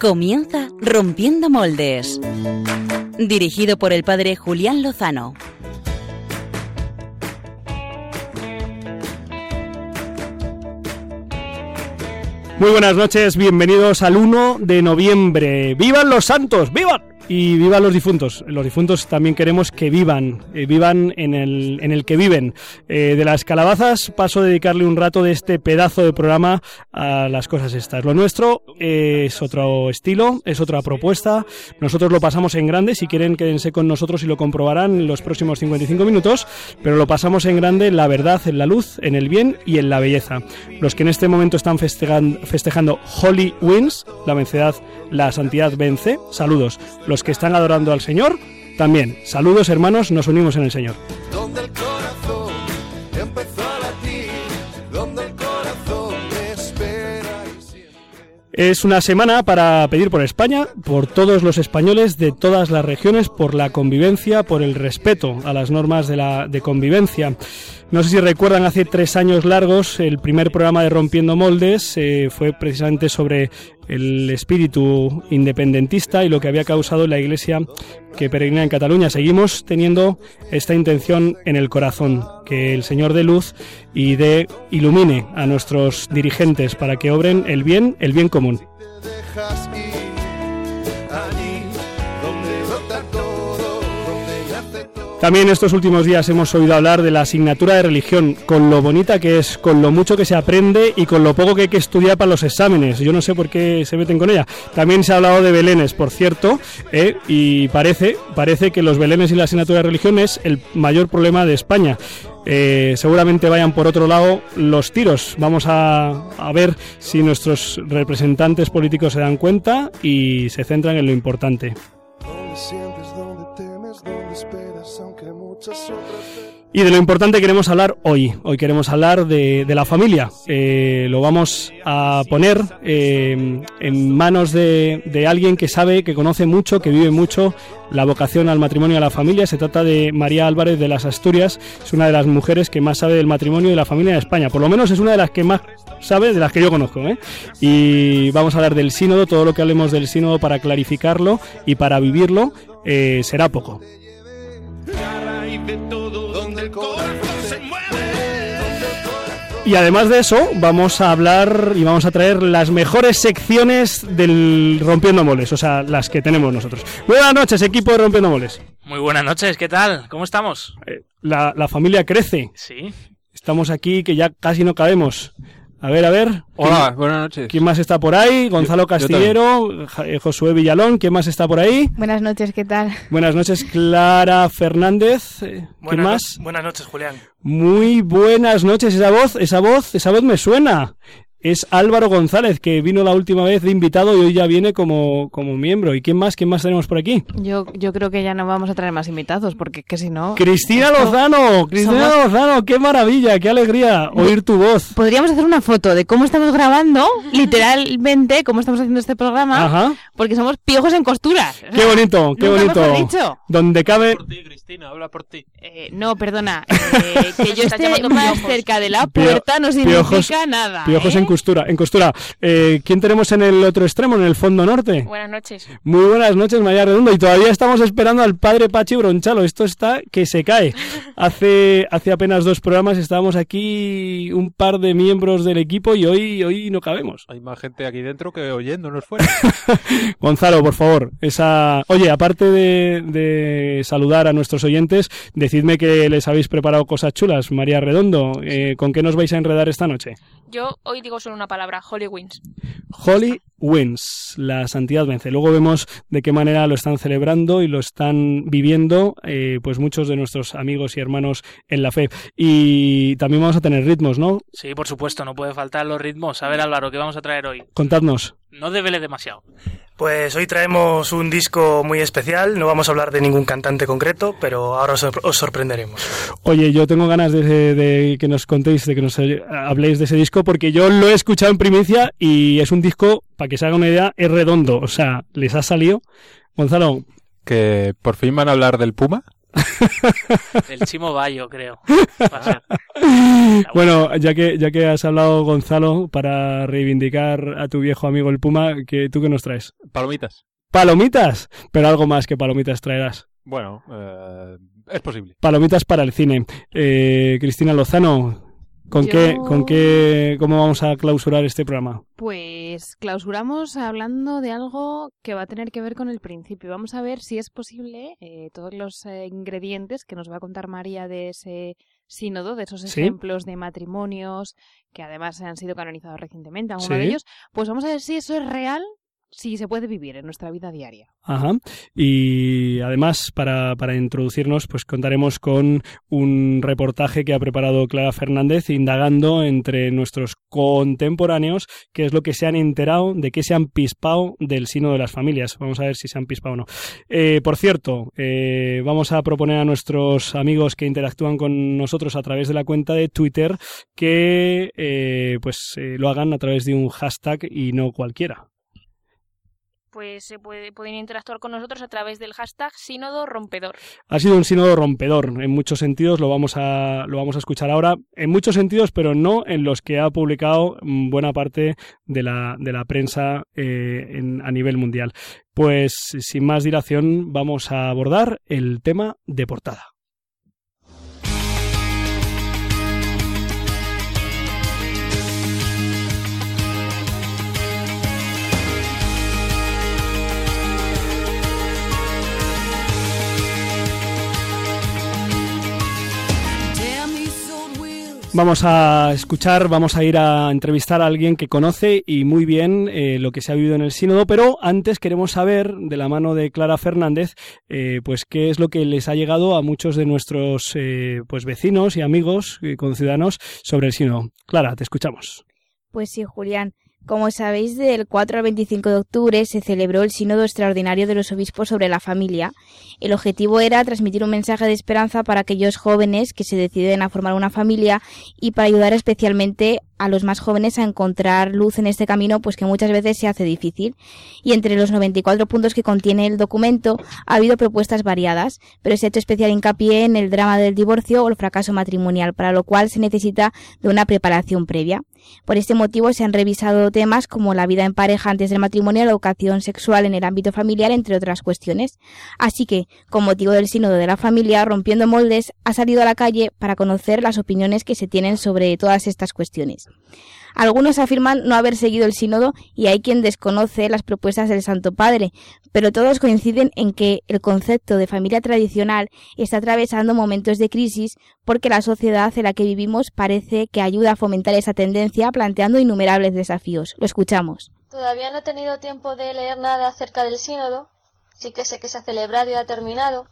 Comienza Rompiendo Moldes. Dirigido por el padre Julián Lozano. Muy buenas noches, bienvenidos al 1 de noviembre. ¡Vivan los santos! ¡Vivan! Y vivan los difuntos. Los difuntos también queremos que vivan, eh, vivan en el, en el que viven. Eh, de las calabazas paso a dedicarle un rato de este pedazo de programa a las cosas estas. Lo nuestro es otro estilo, es otra propuesta. Nosotros lo pasamos en grande, si quieren quédense con nosotros y lo comprobarán en los próximos 55 minutos, pero lo pasamos en grande en la verdad, en la luz, en el bien y en la belleza. Los que en este momento están festejando, festejando Holy Wins, la vencedad, la santidad vence, saludos. Los que están adorando al Señor, también. Saludos hermanos, nos unimos en el Señor. Es una semana para pedir por España, por todos los españoles de todas las regiones, por la convivencia, por el respeto a las normas de, la, de convivencia. No sé si recuerdan, hace tres años largos, el primer programa de Rompiendo Moldes eh, fue precisamente sobre el espíritu independentista y lo que había causado la Iglesia que peregrina en Cataluña. Seguimos teniendo esta intención en el corazón, que el Señor de luz y de ilumine a nuestros dirigentes para que obren el bien, el bien común. También estos últimos días hemos oído hablar de la asignatura de religión, con lo bonita que es, con lo mucho que se aprende y con lo poco que hay que estudiar para los exámenes. Yo no sé por qué se meten con ella. También se ha hablado de belenes, por cierto, ¿eh? y parece, parece que los belenes y la asignatura de religión es el mayor problema de España. Eh, seguramente vayan por otro lado los tiros. Vamos a, a, ver si nuestros representantes políticos se dan cuenta y se centran en lo importante. Y de lo importante queremos hablar hoy. Hoy queremos hablar de, de la familia. Eh, lo vamos a poner eh, en manos de, de, alguien que sabe, que conoce mucho, que vive mucho la vocación al matrimonio y a la familia. Se trata de María Álvarez de las Asturias. Es una de las mujeres que más sabe del matrimonio y de la familia en España. Por lo menos es una de las que más sabe de las que yo conozco. ¿eh? Y vamos a hablar del sínodo, todo lo que hablemos del sínodo para clarificarlo y para vivirlo eh, será poco. Y además de eso, vamos a hablar y vamos a traer las mejores secciones del Rompiendo Moles, o sea, las que tenemos nosotros. Buenas noches, equipo de Rompiendo Moles. Muy buenas noches, ¿qué tal? ¿Cómo estamos? Eh, la, la familia crece. Sí. Estamos aquí que ya casi no cabemos. A ver, a ver. Hola, buenas noches. ¿Quién más está por ahí? Gonzalo Castillero, yo Josué Villalón, ¿quién más está por ahí? Buenas noches, ¿qué tal? Buenas noches, Clara Fernández. ¿Quién buenas más? Buenas noches, Julián. Muy buenas noches, esa voz, esa voz, esa voz me suena es Álvaro González, que vino la última vez de invitado y hoy ya viene como, como miembro. ¿Y quién más? ¿Quién más tenemos por aquí? Yo, yo creo que ya no vamos a traer más invitados, porque que si no... ¡Cristina Lozano! ¡Cristina somos... Lozano! ¡Qué maravilla! ¡Qué alegría oír tu voz! Podríamos hacer una foto de cómo estamos grabando, literalmente, cómo estamos haciendo este programa, Ajá. porque somos piojos en costura. ¡Qué bonito! ¡Qué bonito! Dicho. Donde cabe... Cristina, habla por ti. Eh, no, perdona. Eh, que yo esté más piojos. cerca de la puerta no significa piojos, nada. Piojos ¿eh? en costura. En costura. Eh, ¿Quién tenemos en el otro extremo, en el fondo norte? Buenas noches. Muy buenas noches, María Redondo. Y todavía estamos esperando al padre Pachi Bronchalo. Esto está que se cae. Hace, hace apenas dos programas estábamos aquí un par de miembros del equipo y hoy, hoy no cabemos. Hay más gente aquí dentro que oyéndonos fuera. Gonzalo, por favor, esa... Oye, aparte de, de, saludar a nuestros oyentes, decidme que les habéis preparado cosas chulas. María Redondo, eh, ¿con qué nos vais a enredar esta noche? Yo hoy digo solo una palabra, Holy Wins. Holy Wins, la santidad vence. Luego vemos de qué manera lo están celebrando y lo están viviendo eh, pues muchos de nuestros amigos y hermanos en la fe. Y también vamos a tener ritmos, ¿no? Sí, por supuesto, no puede faltar los ritmos. A ver, Álvaro, ¿qué vamos a traer hoy? Contadnos. No devele demasiado. Pues hoy traemos un disco muy especial, no vamos a hablar de ningún cantante concreto, pero ahora os, os sorprenderemos. Oye, yo tengo ganas de, de, que nos contéis, de que nos habléis de ese disco, porque yo lo he escuchado en primicia y es un disco, para que se haga una idea, es redondo, o sea, les ha salido. Gonzalo. Que por fin van a hablar del Puma. El Chimo Bayo, creo. Va a ser. Bueno, ya que, ya que has hablado, Gonzalo, para reivindicar a tu viejo amigo el Puma, que ¿tú qué nos traes? Palomitas. Palomitas, pero algo más que palomitas traerás. Bueno, eh, es posible. Palomitas para el cine. Eh, Cristina Lozano, ¿con Yo- qué, con qué, cómo vamos a clausurar este programa? Pues clausuramos hablando de algo que va a tener que ver con el principio. Vamos a ver si es posible eh, todos los eh, ingredientes que nos va a contar María de ese sínodo, de esos Sí. ejemplos de matrimonios que además han sido canonizados recientemente, algunos Sí. de ellos. Pues vamos a ver si eso es real, si se puede vivir en nuestra vida diaria. Ajá. Y además, para, para introducirnos, pues contaremos con un reportaje que ha preparado Clara Fernández, indagando entre nuestros contemporáneos qué es lo que se han enterado, de qué se han pispado del sino de las familias. Vamos a ver si se han pispado o no. Eh, por cierto, eh, vamos a proponer a nuestros amigos que interactúan con nosotros a través de la cuenta de Twitter que eh, pues eh, lo hagan a través de un hashtag y no cualquiera. Pues se puede, pueden interactuar con nosotros a través del hashtag sínodo rompedor. Ha sido un sínodo rompedor en muchos sentidos, lo vamos a lo vamos a escuchar ahora, en muchos sentidos, pero no en los que ha publicado buena parte de la, de la prensa eh, en- a nivel mundial. Pues sin más dilación vamos a abordar el tema de portada. Vamos a escuchar, vamos a ir a entrevistar a alguien que conoce y muy bien eh, lo que se ha vivido en el sínodo, pero antes queremos saber, de la mano de Clara Fernández, eh, pues qué es lo que les ha llegado a muchos de nuestros eh, pues vecinos y amigos, eh, conciudadanos, sobre el sínodo. Clara, te escuchamos. Pues sí, Julián. Como sabéis, del 4 al 25 de octubre se celebró el Sínodo Extraordinario de los Obispos sobre la Familia. El objetivo era transmitir un mensaje de esperanza para aquellos jóvenes que se deciden a formar una familia y para ayudar especialmente a los más jóvenes a encontrar luz en este camino, pues que muchas veces se hace difícil. Y entre los 94 puntos que contiene el documento ha habido propuestas variadas, pero se ha hecho especial hincapié en el drama del divorcio o el fracaso matrimonial, para lo cual se necesita de una preparación previa. Por este motivo se han revisado temas como la vida en pareja antes del matrimonio, la educación sexual en el ámbito familiar, entre otras cuestiones. Así que, con motivo del sínodo de la familia, Rompiendo Moldes ha salido a la calle para conocer las opiniones que se tienen sobre todas estas cuestiones. Algunos afirman no haber seguido el sínodo y hay quien desconoce las propuestas del Santo Padre, pero todos coinciden en que el concepto de familia tradicional está atravesando momentos de crisis porque la sociedad en la que vivimos parece que ayuda a fomentar esa tendencia planteando innumerables desafíos. Lo escuchamos. Todavía no he tenido tiempo de leer nada acerca del sínodo, sí que sé que se ha celebrado y ha terminado,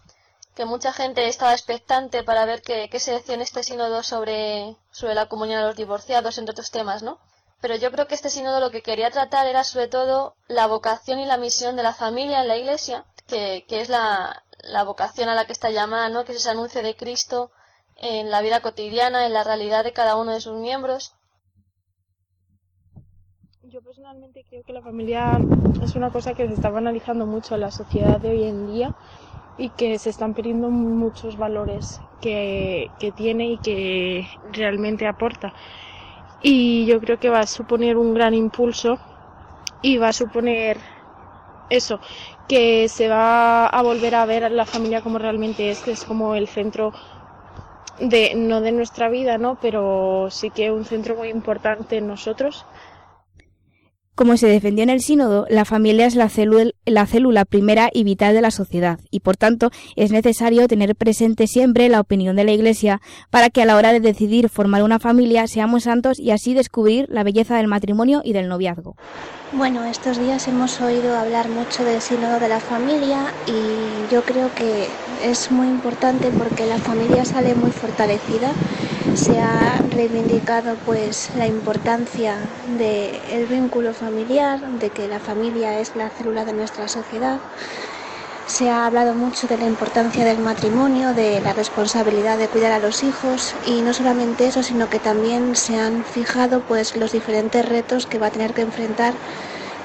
que mucha gente estaba expectante para ver qué, qué se decía en este sínodo sobre, sobre la comunión de los divorciados, entre otros temas, ¿no? Pero yo creo que este sínodo lo que quería tratar era sobre todo la vocación y la misión de la familia en la iglesia, que, que es la, la vocación a la que está llamada, ¿no? Que es ese anuncio de Cristo en la vida cotidiana, en la realidad de cada uno de sus miembros. Yo personalmente creo que la familia es una cosa que se está banalizando mucho en la sociedad de hoy en día y que se están perdiendo muchos valores que, que tiene y que realmente aporta. Y yo creo que va a suponer un gran impulso y va a suponer eso, que se va a volver a ver a la familia como realmente es, que es como el centro de, no de nuestra vida, ¿no? Pero sí que un centro muy importante en nosotros. Como se defendió en el sínodo, la familia es la la célula primera y vital de la sociedad y, por tanto, es necesario tener presente siempre la opinión de la Iglesia para que a la hora de decidir formar una familia seamos santos y así descubrir la belleza del matrimonio y del noviazgo. Bueno, estos días hemos oído hablar mucho del sínodo de la familia y yo creo que es muy importante porque la familia sale muy fortalecida. Se ha reivindicado pues la importancia del vínculo familiar, de que la familia es la célula de nuestra sociedad. Se ha hablado mucho de la importancia del matrimonio, de la responsabilidad de cuidar a los hijos y no solamente eso, sino que también se han fijado pues los diferentes retos que va a tener que enfrentar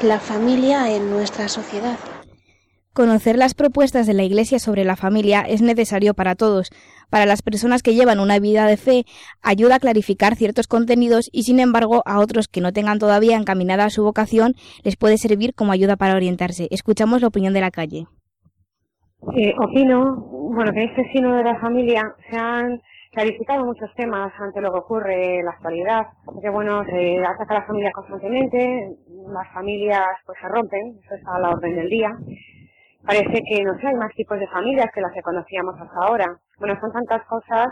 la familia en nuestra sociedad. Conocer las propuestas de la Iglesia sobre la familia es necesario para todos. Para las personas que llevan una vida de fe, ayuda a clarificar ciertos contenidos y, sin embargo, a otros que no tengan todavía encaminada su vocación, les puede servir como ayuda para orientarse. Escuchamos la opinión de la calle. Eh, opino, bueno, que este sino de la familia se han clarificado muchos temas ante lo que ocurre en la actualidad, porque bueno, se ataca a la familia constantemente, las familias pues se rompen, eso está a la orden del día, parece que no sé, hay más tipos de familias que las que conocíamos hasta ahora. Bueno, son tantas cosas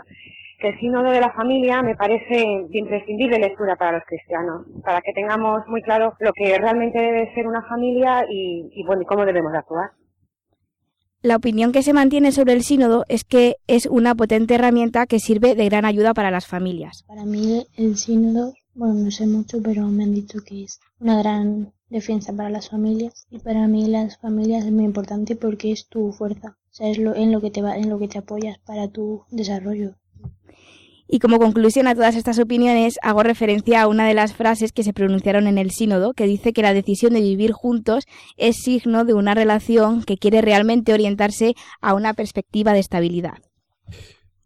que el sínodo de la familia me parece de imprescindible lectura para los cristianos, para que tengamos muy claro lo que realmente debe ser una familia y, y bueno, y cómo debemos actuar. La opinión que se mantiene sobre el sínodo es que es una potente herramienta que sirve de gran ayuda para las familias. Para mí el sínodo, bueno, no sé mucho, pero me han dicho que es una gran defensa para las familias y para mí las familias es muy importante porque es tu fuerza, o sea, es lo, en lo que te va, en lo que te apoyas para tu desarrollo. Y como conclusión a todas estas opiniones, hago referencia a una de las frases que se pronunciaron en el sínodo, que dice que la decisión de vivir juntos es signo de una relación que quiere realmente orientarse a una perspectiva de estabilidad.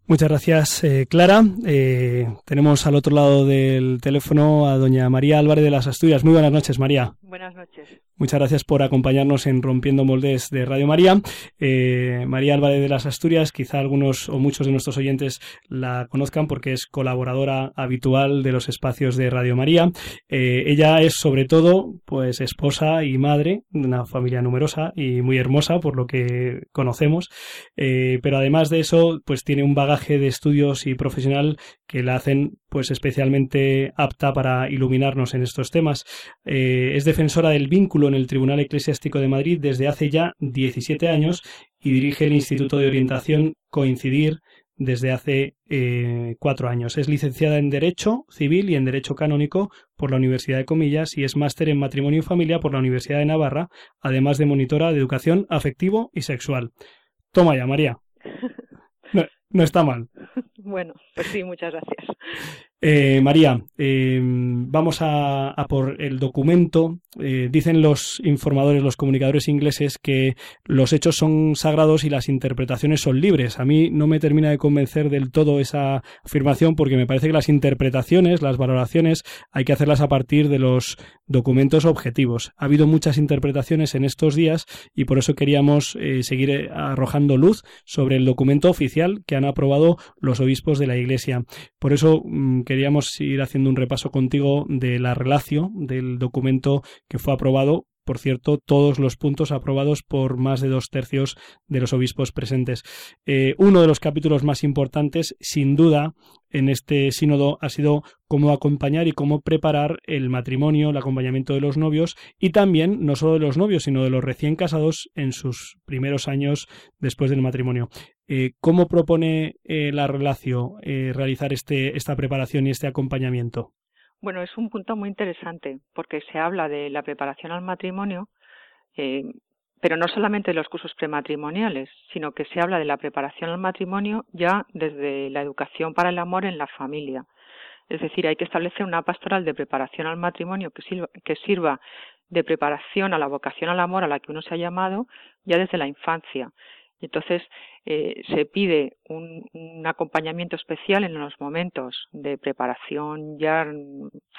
Muchas gracias, eh, Clara. Eh, tenemos al otro lado del teléfono a doña María Álvarez de las Asturias. Muy buenas noches, María. Buenas noches. Muchas gracias por acompañarnos en Rompiendo Moldes de Radio María. Eh, María Álvarez de las Asturias, quizá algunos o muchos de nuestros oyentes la conozcan porque es colaboradora habitual de los espacios de Radio María. Eh, ella es sobre todo pues esposa y madre de una familia numerosa y muy hermosa por lo que conocemos, eh, pero además de eso pues tiene un bagaje de estudios y profesional que la hacen pues especialmente apta para iluminarnos en estos temas. es defensora del vínculo en el Tribunal Eclesiástico de Madrid desde hace ya 17 años y dirige el Instituto de Orientación Coincidir desde hace eh, cuatro años. Es licenciada en Derecho Civil y en Derecho Canónico por la Universidad de Comillas y es máster en Matrimonio y Familia por la Universidad de Navarra, además de monitora de Educación Afectivo y Sexual. Toma ya, María. no está mal. Bueno, pues sí, muchas gracias. Eh, María, eh, vamos a, por el documento. Eh, dicen los informadores, los comunicadores ingleses, que los hechos son sagrados y las interpretaciones son libres. A mí no me termina de convencer del todo esa afirmación porque me parece que las interpretaciones, las valoraciones, hay que hacerlas a partir de los documentos objetivos. Ha habido muchas interpretaciones en estos días y por eso queríamos seguir arrojando luz sobre el documento oficial que han aprobado los obispos de la Iglesia. Por eso mm, queríamos ir haciendo un repaso contigo de la relación del documento que fue aprobado por cierto, todos los puntos aprobados por más de dos tercios de los obispos presentes. Eh, uno de los capítulos más importantes, sin duda, en este sínodo ha sido cómo acompañar y cómo preparar el matrimonio, el acompañamiento de los novios y también no solo de los novios, sino de los recién casados en sus primeros años después del matrimonio. Eh, ¿Cómo propone eh, la relación realizar este, esta preparación y este acompañamiento? Bueno, es un punto muy interesante porque se habla de la preparación al matrimonio, eh, pero no solamente de los cursos prematrimoniales, sino que se habla de la preparación al matrimonio ya desde la educación para el amor en la familia. Es decir, hay que establecer una pastoral de preparación al matrimonio que sirva, que sirva de preparación a la vocación al amor a la que uno se ha llamado ya desde la infancia. Entonces, eh, se pide un, acompañamiento especial en los momentos de preparación ya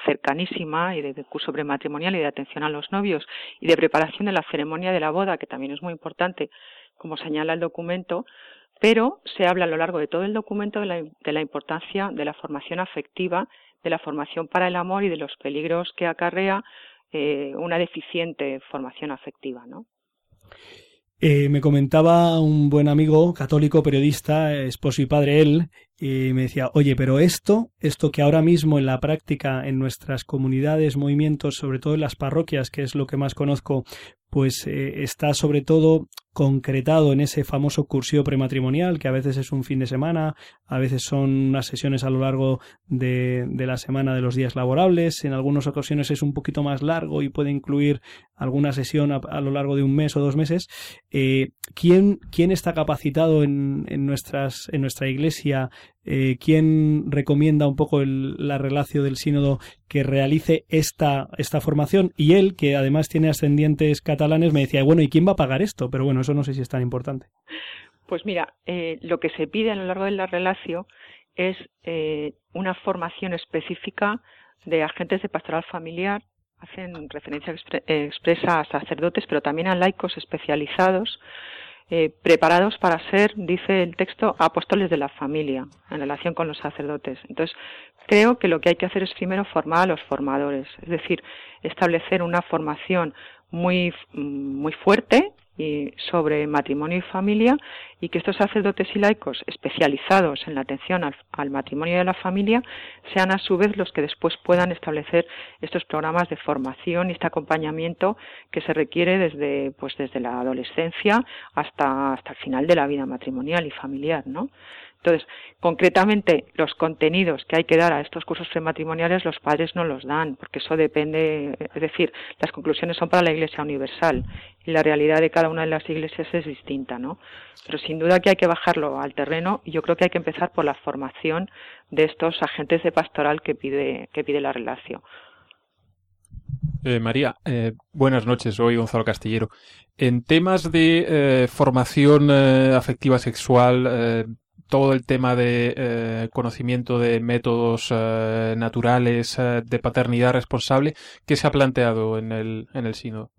cercanísima y de, curso prematrimonial y de atención a los novios y de preparación de la ceremonia de la boda, que también es muy importante, como señala el documento, pero se habla a lo largo de todo el documento de la, de la importancia de la formación afectiva, de la formación para el amor y de los peligros que acarrea eh, una deficiente formación afectiva, ¿no? Eh, me comentaba un buen amigo católico, periodista, esposo y padre él, y me decía, oye, pero esto, esto que ahora mismo en la práctica, en nuestras comunidades, movimientos, sobre todo en las parroquias, que es lo que más conozco, pues eh, está sobre todo concretado en ese famoso cursio prematrimonial, que a veces es un fin de semana, a veces son unas sesiones a lo largo de, de, la semana de los días laborables, en algunas ocasiones es un poquito más largo y puede incluir alguna sesión a, lo largo de un mes o dos meses. Eh, ¿quién, ¿Quién está capacitado en, en, nuestras, en nuestra iglesia eh, ¿quién recomienda un poco el, la relación del sínodo que realice esta, esta formación? Y él, que además tiene ascendientes catalanes, me decía, bueno, ¿y quién va a pagar esto? Pero bueno, eso no sé si es tan importante. Pues mira, eh, lo que se pide a lo largo de la relación es eh, una formación específica de agentes de pastoral familiar, hacen referencia expresa a sacerdotes, pero también a laicos especializados, eh, preparados para ser, dice el texto, apóstoles de la familia en relación con los sacerdotes. Entonces, creo que lo que hay que hacer es primero formar a los formadores, es decir, establecer una formación muy, muy fuerte y sobre matrimonio y familia y que estos sacerdotes y laicos especializados en la atención al, matrimonio y a la familia sean a su vez los que después puedan establecer estos programas de formación y este acompañamiento que se requiere desde pues desde la adolescencia hasta hasta el final de la vida matrimonial y familiar, ¿no? Entonces, concretamente, los contenidos que hay que dar a estos cursos prematrimoniales los padres no los dan, porque eso depende, es decir, las conclusiones son para la Iglesia Universal y la realidad de cada una de las iglesias es distinta, ¿no? Pero sin duda que hay que bajarlo al terreno y yo creo que hay que empezar por la formación de estos agentes de pastoral que pide, que pide la relación. Eh, María, eh, buenas noches, soy Gonzalo Castillero. En temas de eh, formación afectiva sexual, todo el tema de eh, conocimiento de métodos eh, naturales eh, de paternidad responsable, ¿qué se ha planteado en el, en el sínodo?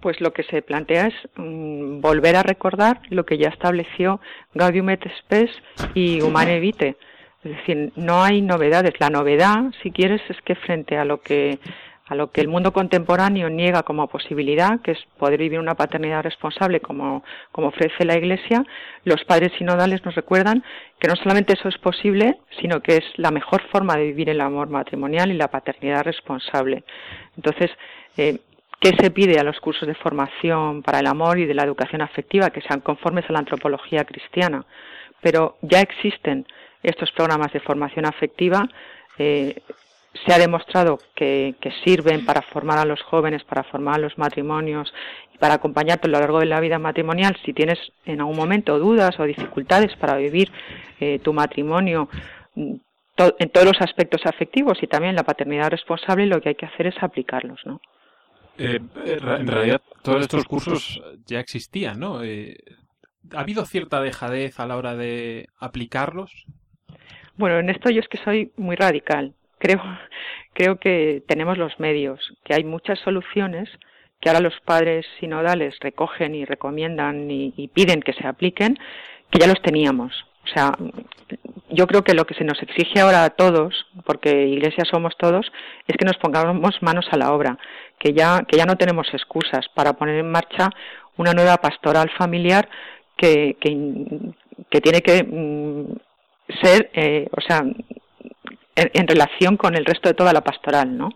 Pues lo que se plantea es mm, volver a recordar lo que ya estableció Gaudium et Spes y Humane Vitae. Es decir, no hay novedades. La novedad, si quieres, es que frente a lo que a lo que el mundo contemporáneo niega como posibilidad, que es poder vivir una paternidad responsable como, como ofrece la Iglesia, los padres sinodales nos recuerdan que no solamente eso es posible, sino que es la mejor forma de vivir el amor matrimonial y la paternidad responsable. Entonces, eh, ¿qué se pide a los cursos de formación para el amor y de la educación afectiva que sean conformes a la antropología cristiana? Pero ya existen estos programas de formación afectiva eh, se ha demostrado que, sirven para formar a los jóvenes, para formar a los matrimonios y para acompañarte a lo largo de la vida matrimonial. Si tienes en algún momento dudas o dificultades para vivir eh, tu matrimonio mm, en todos los aspectos afectivos y también la paternidad responsable, lo que hay que hacer es aplicarlos, ¿no? Eh, en realidad, todos estos cursos ya existían, ¿no? Eh, ¿Ha habido cierta dejadez a la hora de aplicarlos? Bueno, en esto yo es que soy muy radical creo, creo que tenemos los medios, que hay muchas soluciones que ahora los padres sinodales recogen y recomiendan y, piden que se apliquen, que ya los teníamos. O sea, yo creo que lo que se nos exige ahora a todos, porque iglesia somos todos, es que nos pongamos manos a la obra, que ya, que ya no tenemos excusas para poner en marcha una nueva pastoral familiar que, que, tiene que mm, ser, eh, o sea, en, relación con el resto de toda la pastoral, ¿no?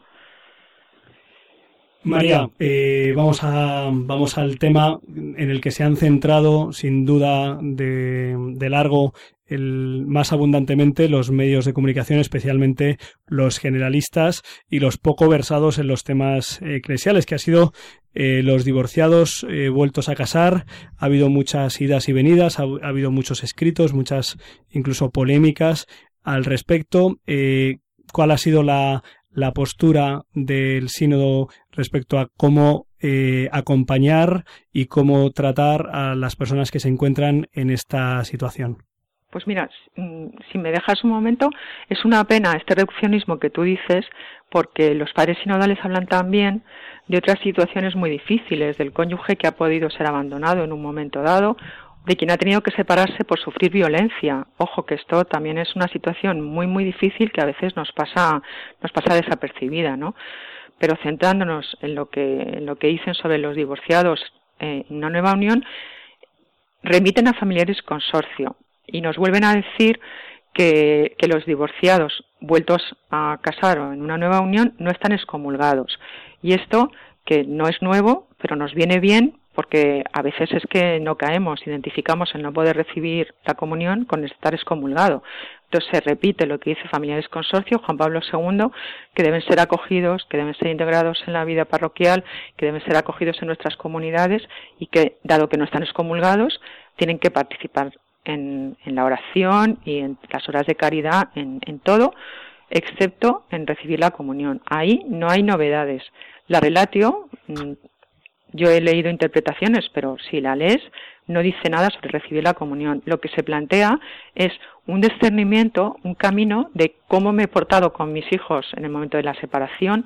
María, eh, vamos, a, vamos al tema en el que se han centrado, sin duda, de, de, largo, el, más abundantemente los medios de comunicación, especialmente los generalistas y los poco versados en los temas eclesiales, que ha sido eh, los divorciados eh, vueltos a casar. Ha habido muchas idas y venidas, ha, ha habido muchos escritos, muchas incluso polémicas al respecto. Eh, ¿Cuál ha sido la, la, postura del sínodo respecto a cómo eh, acompañar y cómo tratar a las personas que se encuentran en esta situación? Pues mira, si me dejas un momento, es una pena este reduccionismo que tú dices, porque los padres sinodales hablan también de otras situaciones muy difíciles, del cónyuge que ha podido ser abandonado en un momento dado de quien ha tenido que separarse por sufrir violencia. Ojo que esto también es una situación muy muy difícil que a veces nos pasa nos pasa desapercibida, ¿no? Pero centrándonos en lo que en lo que dicen sobre los divorciados eh, en una nueva unión, remiten a familiares consorcio y nos vuelven a decir que, que los divorciados vueltos a casar o en una nueva unión no están excomulgados. Y esto, que no es nuevo, pero nos viene bien porque a veces es que no caemos, identificamos el no poder recibir la comunión con estar excomulgado. Entonces se repite lo que dice Familiares Consorcio, Juan Pablo II, que deben ser acogidos, que deben ser integrados en la vida parroquial, que deben ser acogidos en nuestras comunidades y que, dado que no están excomulgados, tienen que participar en, la oración y en las horas de caridad, en, en todo, excepto en recibir la comunión. Ahí no hay novedades. La relatio, mm, yo he leído interpretaciones, pero si la lees, no dice nada sobre recibir la comunión. Lo que se plantea es un discernimiento, un camino de cómo me he portado con mis hijos en el momento de la separación,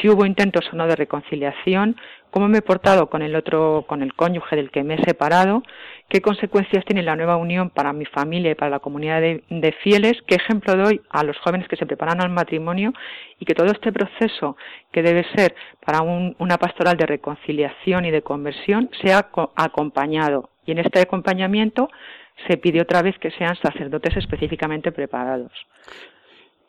si hubo intentos o no de reconciliación, cómo me he portado con el otro, con el cónyuge del que me he separado, qué consecuencias tiene la nueva unión para mi familia y para la comunidad de, fieles, qué ejemplo doy a los jóvenes que se preparan al matrimonio y que todo este proceso que debe ser para una pastoral de reconciliación y de conversión sea acompañado. Y en este acompañamiento se pide otra vez que sean sacerdotes específicamente preparados.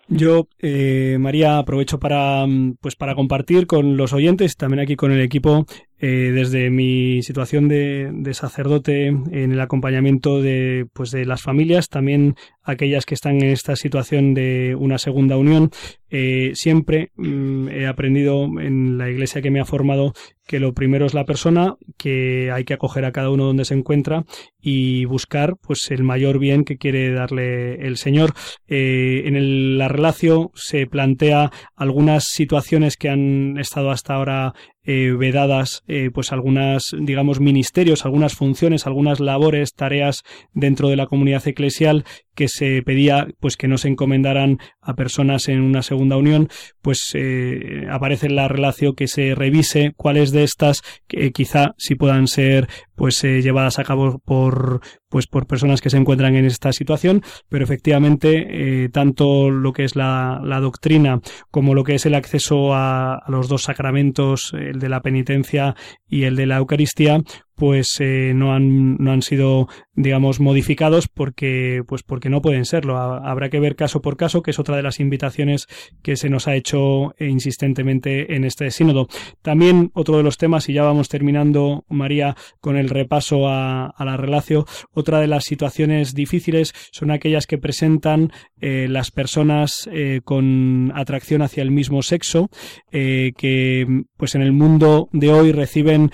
Yo, eh, María, aprovecho para, mm, pues para compartir con los oyentes, también aquí con el equipo, eh, desde mi situación de, de, sacerdote en el acompañamiento de, pues de las familias, también aquellas que están en esta situación de una segunda unión, eh, siempre mm, he aprendido en la iglesia que me ha formado que lo primero es la persona, que hay que acoger a cada uno donde se encuentra y buscar pues el mayor bien que quiere darle el Señor. Eh, en el, la relación se plantea algunas situaciones que han estado hasta ahora eh, vedadas eh, pues algunas digamos ministerios algunas funciones algunas labores tareas dentro de la comunidad eclesial que se pedía pues que no se encomendaran a personas en una segunda unión pues eh, aparece en la relación que se revise cuáles de estas que quizá si puedan ser pues llevadas a cabo por pues por personas que se encuentran en esta situación. Pero efectivamente tanto lo que es la, la, doctrina como lo que es el acceso a, a los dos sacramentos el de la penitencia y el de la Eucaristía, pues eh, no han no han sido digamos modificados porque pues porque no pueden serlo. Habrá que ver caso por caso que es otra de las invitaciones que se nos ha hecho insistentemente en este sínodo. También otro de los temas y ya vamos terminando María con el repaso a, la relación otra de las situaciones difíciles son aquellas que presentan eh, las personas eh, con atracción hacia el mismo sexo que pues en el mundo de hoy reciben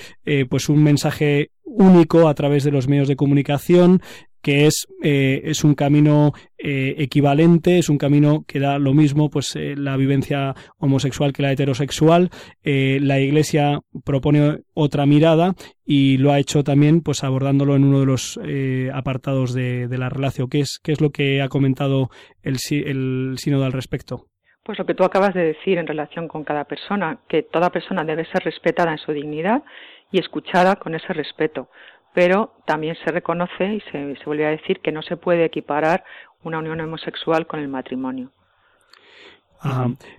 pues un mensaje único a través de los medios de comunicación que es, eh, es un camino eh, equivalente, es un camino que da lo mismo, pues eh, la vivencia homosexual que la heterosexual. la Iglesia propone otra mirada y lo ha hecho también, pues abordándolo en uno de los apartados de, la relación. ¿Qué es, ¿Qué es lo que ha comentado el, el sínodo al respecto? Pues lo que tú acabas de decir en relación con cada persona, que toda persona debe ser respetada en su dignidad y escuchada con ese respeto. Pero también se reconoce y se, se vuelve a decir que no se puede equiparar una unión homosexual con el matrimonio.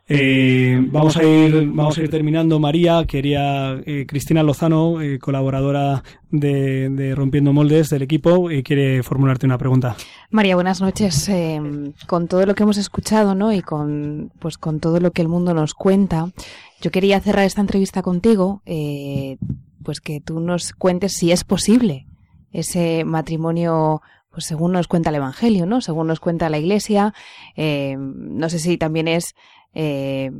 Eh, vamos a ir vamos a ir terminando. María quería eh, Cristina Lozano eh, colaboradora de, Rompiendo Moldes del equipo quiere formularte una pregunta. María buenas noches. Con todo lo que hemos escuchado no y con pues con todo lo que el mundo nos cuenta yo quería cerrar esta entrevista contigo pues que tú nos cuentes si es posible ese matrimonio pues según nos cuenta el Evangelio, ¿no? Según nos cuenta la Iglesia, eh, no sé si también es eh,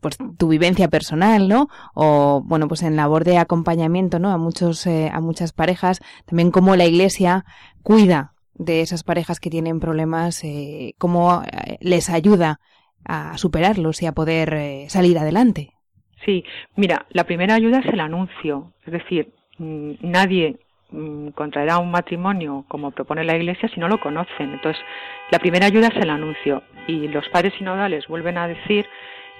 pues tu vivencia personal, ¿no? O bueno, pues en labor de acompañamiento, ¿no? A muchos, eh, a muchas parejas, también cómo la Iglesia cuida de esas parejas que tienen problemas, eh, cómo eh, les ayuda a superarlos y a poder eh, salir adelante. Sí, mira, la primera ayuda es el anuncio, es decir, mm, nadie mm, contraerá un matrimonio como propone la Iglesia si no lo conocen. Entonces, la primera ayuda es el anuncio y los padres sinodales vuelven a decir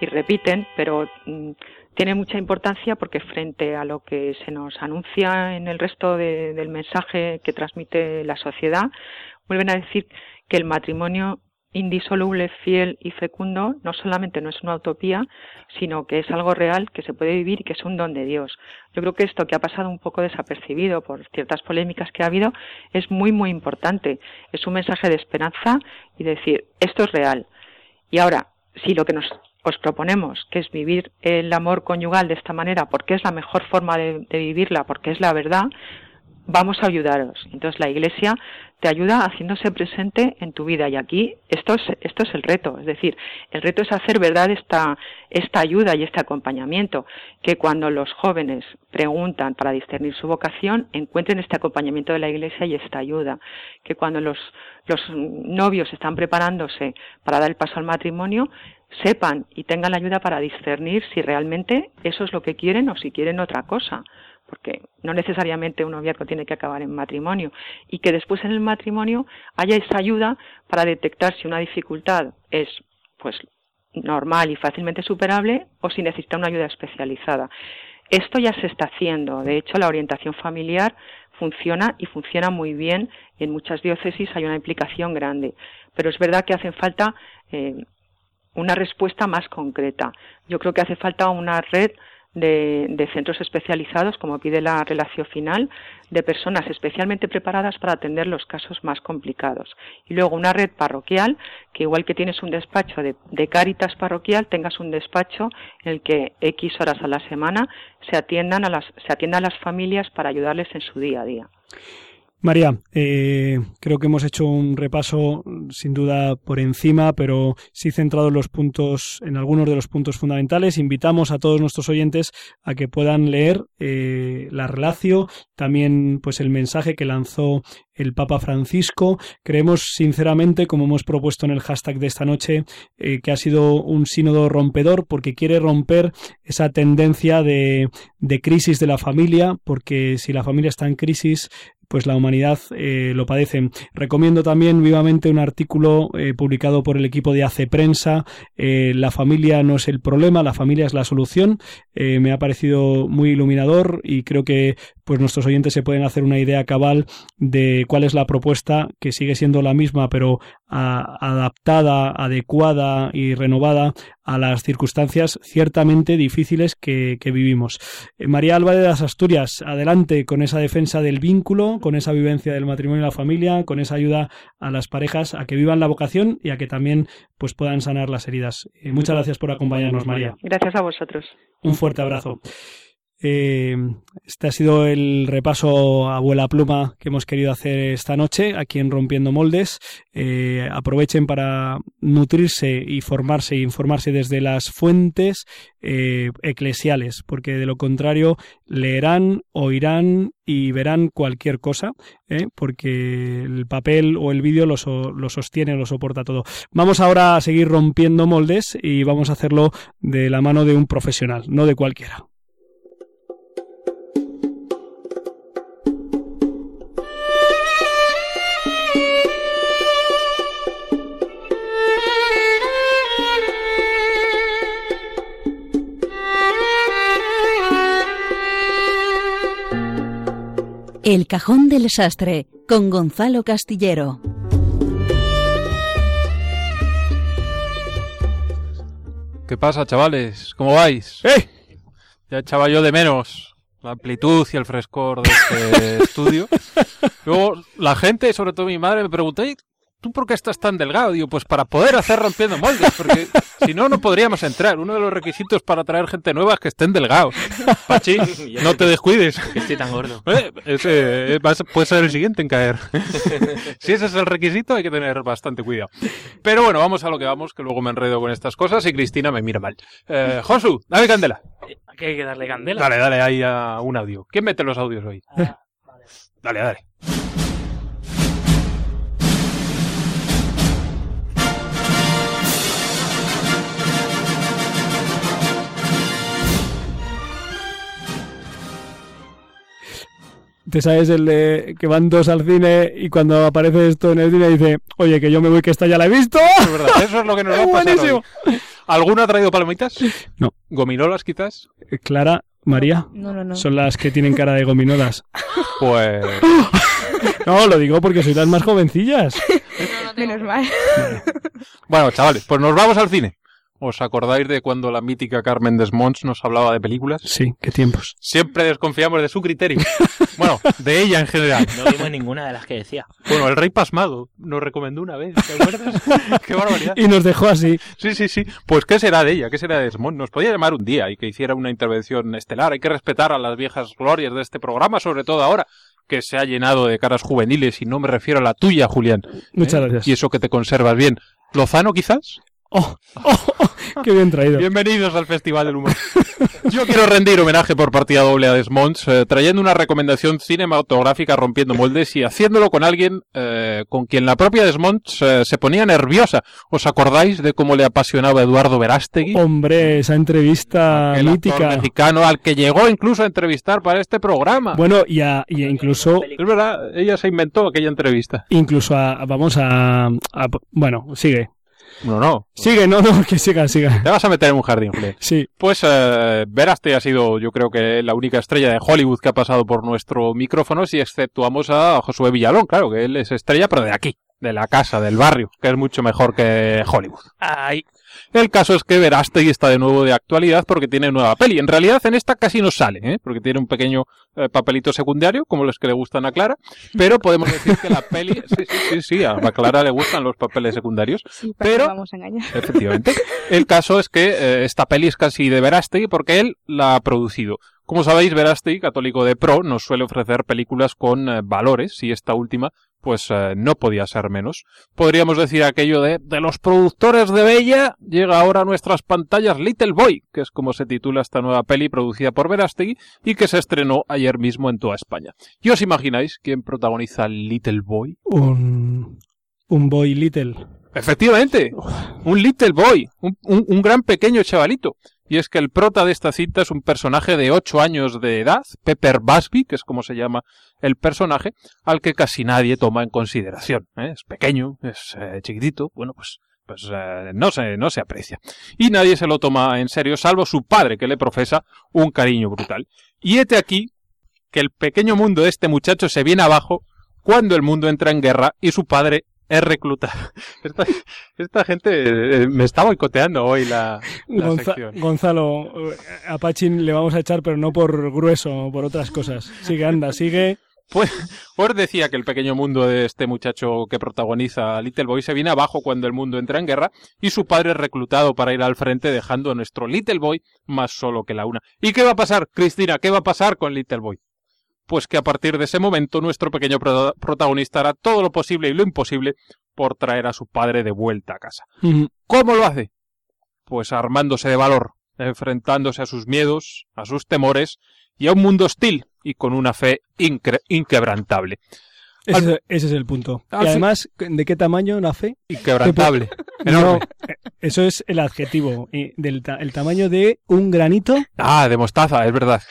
y repiten, pero mm, tiene mucha importancia porque frente a lo que se nos anuncia en el resto del mensaje que transmite la sociedad, vuelven a decir que el matrimonio indisoluble, fiel y fecundo no solamente no es una utopía, sino que es algo real que se puede vivir y que es un don de Dios. Yo creo que esto que ha pasado un poco desapercibido por ciertas polémicas que ha habido es muy, muy importante. Es un mensaje de esperanza y decir, esto es real. Y ahora, si lo que nos os proponemos, que es vivir el amor conyugal de esta manera, porque es la mejor forma de, de vivirla, porque es la verdad, vamos a ayudaros. Entonces la Iglesia te ayuda haciéndose presente en tu vida. Y aquí esto es, esto es el reto, es decir, el reto es hacer verdad esta, esta ayuda y este acompañamiento, que cuando los jóvenes preguntan para discernir su vocación, encuentren este acompañamiento de la Iglesia y esta ayuda, que cuando los, los novios están preparándose para dar el paso al matrimonio, sepan y tengan la ayuda para discernir si realmente eso es lo que quieren o si quieren otra cosa porque no necesariamente un noviazgo tiene que acabar en matrimonio, y que después en el matrimonio haya esa ayuda para detectar si una dificultad es pues normal y fácilmente superable o si necesita una ayuda especializada. Esto ya se está haciendo. De hecho, la orientación familiar funciona y funciona muy bien. En muchas diócesis hay una implicación grande. Pero es verdad que hace falta eh, una respuesta más concreta. Yo creo que hace falta una red de, centros especializados, como pide la relación final, de personas especialmente preparadas para atender los casos más complicados. Y luego una red parroquial, que igual que tienes un despacho de, de Cáritas parroquial, tengas un despacho en el que X horas a la semana se atiendan a las, se atiendan a las familias para ayudarles en su día a día. María, eh, creo que hemos hecho un repaso sin duda por encima, pero sí centrado en los puntos, en algunos de los puntos fundamentales. Invitamos a todos nuestros oyentes a que puedan leer eh, la relación, también pues el mensaje que lanzó el Papa Francisco. Creemos sinceramente, como hemos propuesto en el hashtag de esta noche, eh, que ha sido un sínodo rompedor porque quiere romper esa tendencia de, de crisis de la familia, porque si la familia está en crisis, pues la humanidad eh, lo padece. Recomiendo también vivamente un artículo eh, publicado por el equipo de Hace Prensa. Eh, la familia no es el problema, la familia es la solución. me ha parecido muy iluminador y creo que pues nuestros oyentes se pueden hacer una idea cabal de cuál es la propuesta que sigue siendo la misma pero adaptada, adecuada y renovada a las circunstancias ciertamente difíciles que, vivimos. Eh, María Álvarez de las Asturias, adelante con esa defensa del vínculo, con esa vivencia del matrimonio y la familia, con esa ayuda a las parejas a que vivan la vocación y a que también pues puedan sanar las heridas. Eh, muchas gracias por acompañarnos, María. Gracias a vosotros. Un fuerte abrazo. Eh, este ha sido el repaso abuela pluma que hemos querido hacer esta noche aquí en Rompiendo Moldes. Eh, aprovechen para nutrirse y formarse e informarse desde las fuentes eh, eclesiales, porque de lo contrario leerán, oirán y verán cualquier cosa, porque el papel o el vídeo lo, lo sostiene, lo soporta todo. Vamos ahora a seguir rompiendo moldes y vamos a hacerlo de la mano de un profesional, no de cualquiera. El cajón del sastre con Gonzalo Castillero. ¿Qué pasa, chavales? ¿Cómo vais? ¡Eh! Ya echaba yo de menos la amplitud y el frescor de este estudio. Luego, la gente, sobre todo mi madre, me preguntó, ¿tú por qué estás tan delgado? Digo, pues para poder hacer rompiendo moldes, porque si no, no podríamos entrar. Uno de los requisitos para traer gente nueva es que estén delgados. Pachi, no te descuides. Que estoy tan gordo. Eh, eh, puede ser el siguiente en caer. si ese es el requisito, hay que tener bastante cuidado. Pero bueno, vamos a lo que vamos, que luego me enredo con estas cosas y Cristina me mira mal. Eh, Josu, dame candela. ¿Qué hay que darle candela? Dale, dale ahí a un audio. ¿Quién mete los audios hoy? Ah, Dale, dale. Te sabes el de que van dos al cine y cuando aparece esto en el cine dice, oye, que yo me voy, que esta ya la he visto. Es verdad, eso es lo que nos va a pasar Buenísimo. hoy. ¿Alguno ha traído palomitas? No. ¿Gominolas quizás? Eh, Clara, María, No, no, no. son las que tienen cara de gominolas. Pues... No, lo digo porque sois las más jovencillas. Menos mal. Bueno, chavales, pues nos vamos al cine. ¿Os acordáis de cuando la mítica Carmen Desmonts nos hablaba de películas? Sí, qué tiempos. Siempre desconfiamos de su criterio. Bueno, de ella en general. No vimos ninguna de las que decía. Bueno, el Rey Pasmado nos recomendó una vez, ¿te acuerdas? qué barbaridad. Y nos dejó así. Sí, sí, sí. Pues ¿qué será de ella? ¿Qué será de Desmond? Nos podía llamar un día y que hiciera una intervención estelar. Hay que respetar a las viejas glorias de este programa, sobre todo ahora que se ha llenado de caras juveniles y no me refiero a la tuya, Julián. Muchas ¿eh? gracias. Y eso que te conservas bien. ¿Lozano quizás? Oh, oh, oh, qué bien traído. Bienvenidos al Festival del Humor. Yo quiero rendir homenaje por partida doble a Desmonts, eh, trayendo una recomendación cinematográfica rompiendo moldes y haciéndolo con alguien eh, con quien la propia Desmonts eh, se ponía nerviosa. ¿Os acordáis de cómo le apasionaba a Eduardo Verástegui? Hombre, esa entrevista El actor mítica. mexicano al que llegó incluso a entrevistar para este programa. Bueno, y, a- y a incluso Es verdad, ella se inventó aquella entrevista. incluso a, vamos a, a- bueno, sigue. No, no. Sigue, no, no, que siga, siga. Te vas a meter en un jardín, Julián. Sí. Pues eh, Veraste ha sido, yo creo que la única estrella de Hollywood que ha pasado por nuestro micrófono, si exceptuamos a Josué Villalón, claro, que él es estrella, pero de aquí, de la casa, del barrio, que es mucho mejor que Hollywood. Ay, El caso es que Verástegui está de nuevo de actualidad porque tiene nueva peli. En realidad en esta casi no sale, ¿eh? porque tiene un pequeño eh, papelito secundario, como los que le gustan a Clara, pero podemos decir que la peli... Sí, sí, sí, sí, a Clara le gustan los papeles secundarios, Sí, ¿para qué pero... vamos a engañar? Efectivamente. El caso es que eh, esta peli es casi de Verástegui porque él la ha producido. Como sabéis, Verástegui, católico de pro, nos suele ofrecer películas con eh, valores y esta última pues eh, no podía ser menos. Podríamos decir aquello de de los productores de Bella llega ahora a nuestras pantallas Little Boy, que es como se titula esta nueva peli producida por Verástegui y que se estrenó ayer mismo en toda España. ¿Y os imagináis quién protagoniza Little Boy? Un, un boy little. Efectivamente, un little boy, un, un- un gran pequeño chavalito. Y es que el prota de esta cita es un personaje de 8 años de edad, Pepper Busby, que es como se llama el personaje, al que casi nadie toma en consideración. ¿eh? Es pequeño, es eh, chiquitito, bueno, pues, pues eh, no, se, no se aprecia. Y nadie se lo toma en serio, salvo su padre, que le profesa un cariño brutal. Y hete aquí que el pequeño mundo de este muchacho se viene abajo cuando el mundo entra en guerra y su padre es reclutado. Esta, esta gente eh, me está boicoteando hoy la, la Gonza- sección. Gonzalo, eh, a Pachin le vamos a echar, pero no por grueso, por otras cosas. Sigue, anda, sigue. Pues os decía que el pequeño mundo de este muchacho que protagoniza a Little Boy se viene abajo cuando el mundo entra en guerra y su padre es reclutado para ir al frente dejando a nuestro Little Boy más solo que la una. ¿Y qué va a pasar, Cristina? ¿Qué va a pasar con Little Boy? Pues que a partir de ese momento nuestro pequeño pro- protagonista hará todo lo posible y lo imposible por traer a su padre de vuelta a casa. ¿Cómo lo hace? Pues armándose de valor, enfrentándose a sus miedos, a sus temores y a un mundo hostil y con una fe incre- inquebrantable. Ese, es- ese es el punto. Y además, ¿de qué tamaño la fe? Inquebrantable. No, Enorme. eh, eso es el adjetivo. del ta- el tamaño de un granito. Ah, de mostaza, es verdad.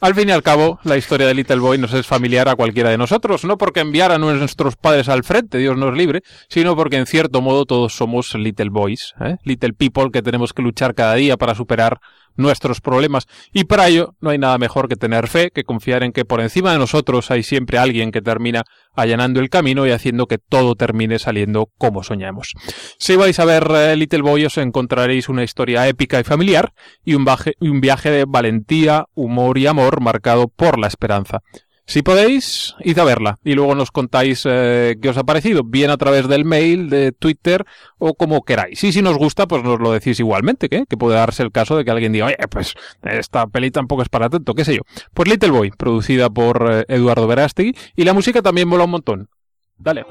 Al fin y al cabo, la historia de Little Boy nos es familiar a cualquiera de nosotros, no porque enviar a nuestros padres al frente, Dios nos libre, sino porque en cierto modo todos somos Little Boys, ¿eh? Little People que tenemos que luchar cada día para superar nuestros problemas. Y para ello no hay nada mejor que tener fe, que confiar en que por encima de nosotros hay siempre alguien que termina allanando el camino y haciendo que todo termine saliendo como soñamos. Si vais a ver eh, Little Boy os encontraréis una historia épica y familiar y un, un viaje de valentía, humor y amor marcado por la esperanza. Si podéis, id a verla y luego nos contáis eh, qué os ha parecido, bien a través del mail, de Twitter o como queráis. Y si nos gusta, pues nos lo decís igualmente, ¿qué? que puede darse el caso de que alguien diga, oye, pues esta peli tampoco es para tanto, qué sé yo. Pues Little Boy, producida por eh, Eduardo Verástegui y la música también mola un montón. Dale.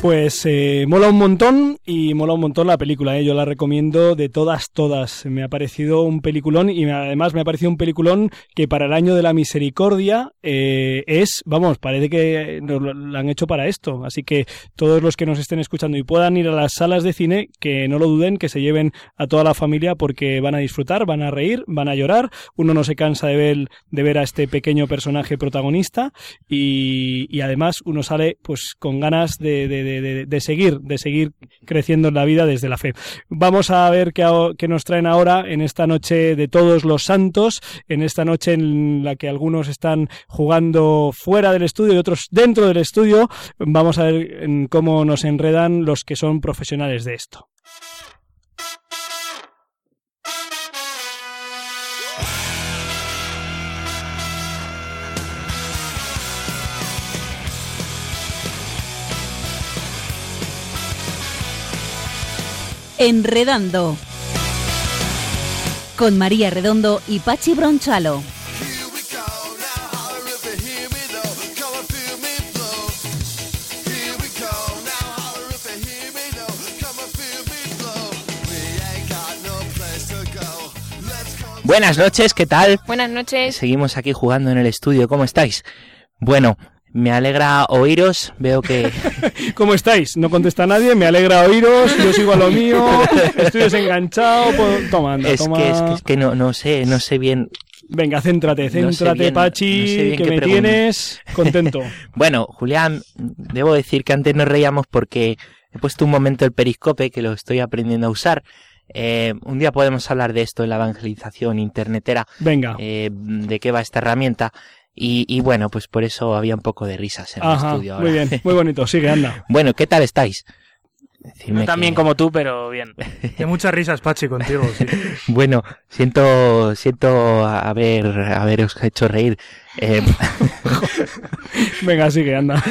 Pues eh, mola un montón y mola un montón la película. ¿eh? Yo la recomiendo de todas, todas. Me ha parecido un peliculón y además me ha parecido un peliculón que para el año de la misericordia eh, es, vamos, parece que nos lo, han hecho para esto. Así que todos los que nos estén escuchando y puedan ir a las salas de cine, que no lo duden, que se lleven a toda la familia porque van a disfrutar, van a reír, van a llorar. Uno no se cansa de ver, de ver a este pequeño personaje protagonista y, y además uno sale pues con ganas de- de- seguir, de seguir creciendo en la vida desde la fe. Vamos a ver qué, qué nos traen ahora en esta noche de todos los santos, en esta noche en la que algunos están jugando fuera del estudio y otros dentro del estudio. Vamos a ver en cómo nos enredan los que son profesionales de esto. Enredando. Con María Redondo y Pachi Bronchalo. Buenas noches, ¿qué tal? Buenas noches. Seguimos aquí jugando en el estudio, ¿cómo estáis? Bueno, me alegra oíros, veo que... ¿Cómo estáis? No contesta nadie, me alegra oíros, yo sigo a lo mío, estoy desenganchado, pues, toma, anda, es, toma. que, es que es que no, no sé, no sé bien... Venga, céntrate, No sé céntrate, bien- Pachi, no sé que qué me tienes contento. Bueno, Julián, debo decir que antes nos reíamos porque he puesto un momento el periscope, que lo estoy aprendiendo a usar. Eh, un día podemos hablar de esto en la evangelización internetera. Venga. eh, de qué va esta herramienta. Y, y bueno, pues por eso había un poco de risas en el estudio ahora. muy bien, muy bonito, sigue, anda. Bueno, ¿qué tal estáis? Decidme No tan que- bien como tú, pero bien. Hay muchas risas, Pachi, contigo. sí. Bueno, siento, siento haber, haberos hecho reír. Eh, Venga, sigue, anda.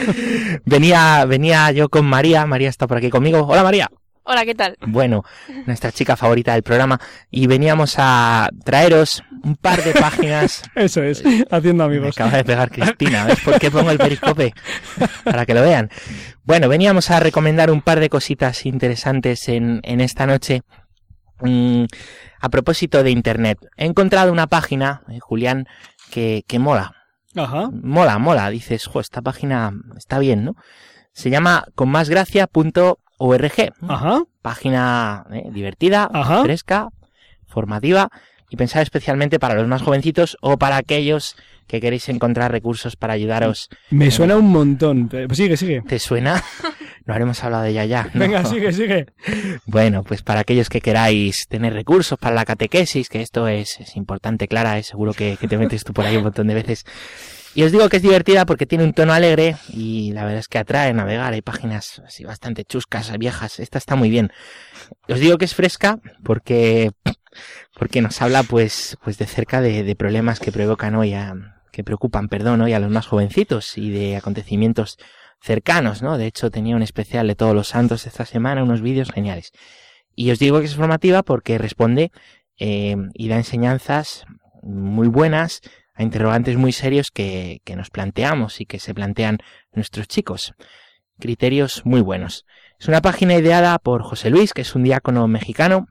venía, venía yo con María. María está por aquí conmigo. Hola, María. Hola, ¿qué tal? Bueno, nuestra chica favorita del programa. Y veníamos a traeros un par de páginas. Eso es, haciendo Me amigos. acaba de pegar Cristina. ¿Ves por qué pongo el periscope? Para que lo vean. Bueno, veníamos a recomendar un par de cositas interesantes en, en esta noche. Mm, a propósito de Internet. He encontrado una página, eh, Julián, que, que mola. Ajá. Mola, mola. Dices, jo, esta página está bien, ¿no? Se llama conmásgracia.org. Ajá. Página eh, divertida, Ajá. fresca, formativa y pensada especialmente para los más jovencitos o para aquellos que queréis encontrar recursos para ayudaros. Me suena un montón. Pues sigue, sigue. ¿Te suena? No habremos hablado de ella ya. ¿no? Venga, sigue, sigue. Bueno, pues para aquellos que queráis tener recursos para la catequesis, que esto es, es importante, Clara, es seguro que, que te metes tú por ahí un montón de veces. Y os digo que es divertida porque tiene un tono alegre y la verdad es que atrae navegar. Hay páginas así bastante chuscas, viejas. Esta está muy bien. Os digo que es fresca porque, porque nos habla pues, pues de cerca de, de problemas que provocan hoy a, que preocupan, perdón, hoy a los más jovencitos y de acontecimientos cercanos, ¿no? De hecho, tenía un especial de todos los santos esta semana, unos vídeos geniales. Y os digo que es formativa porque responde eh, y da enseñanzas muy buenas a interrogantes muy serios que, que nos planteamos y que se plantean nuestros chicos. Criterios muy buenos. Es una página ideada por José Luis, que es un diácono mexicano,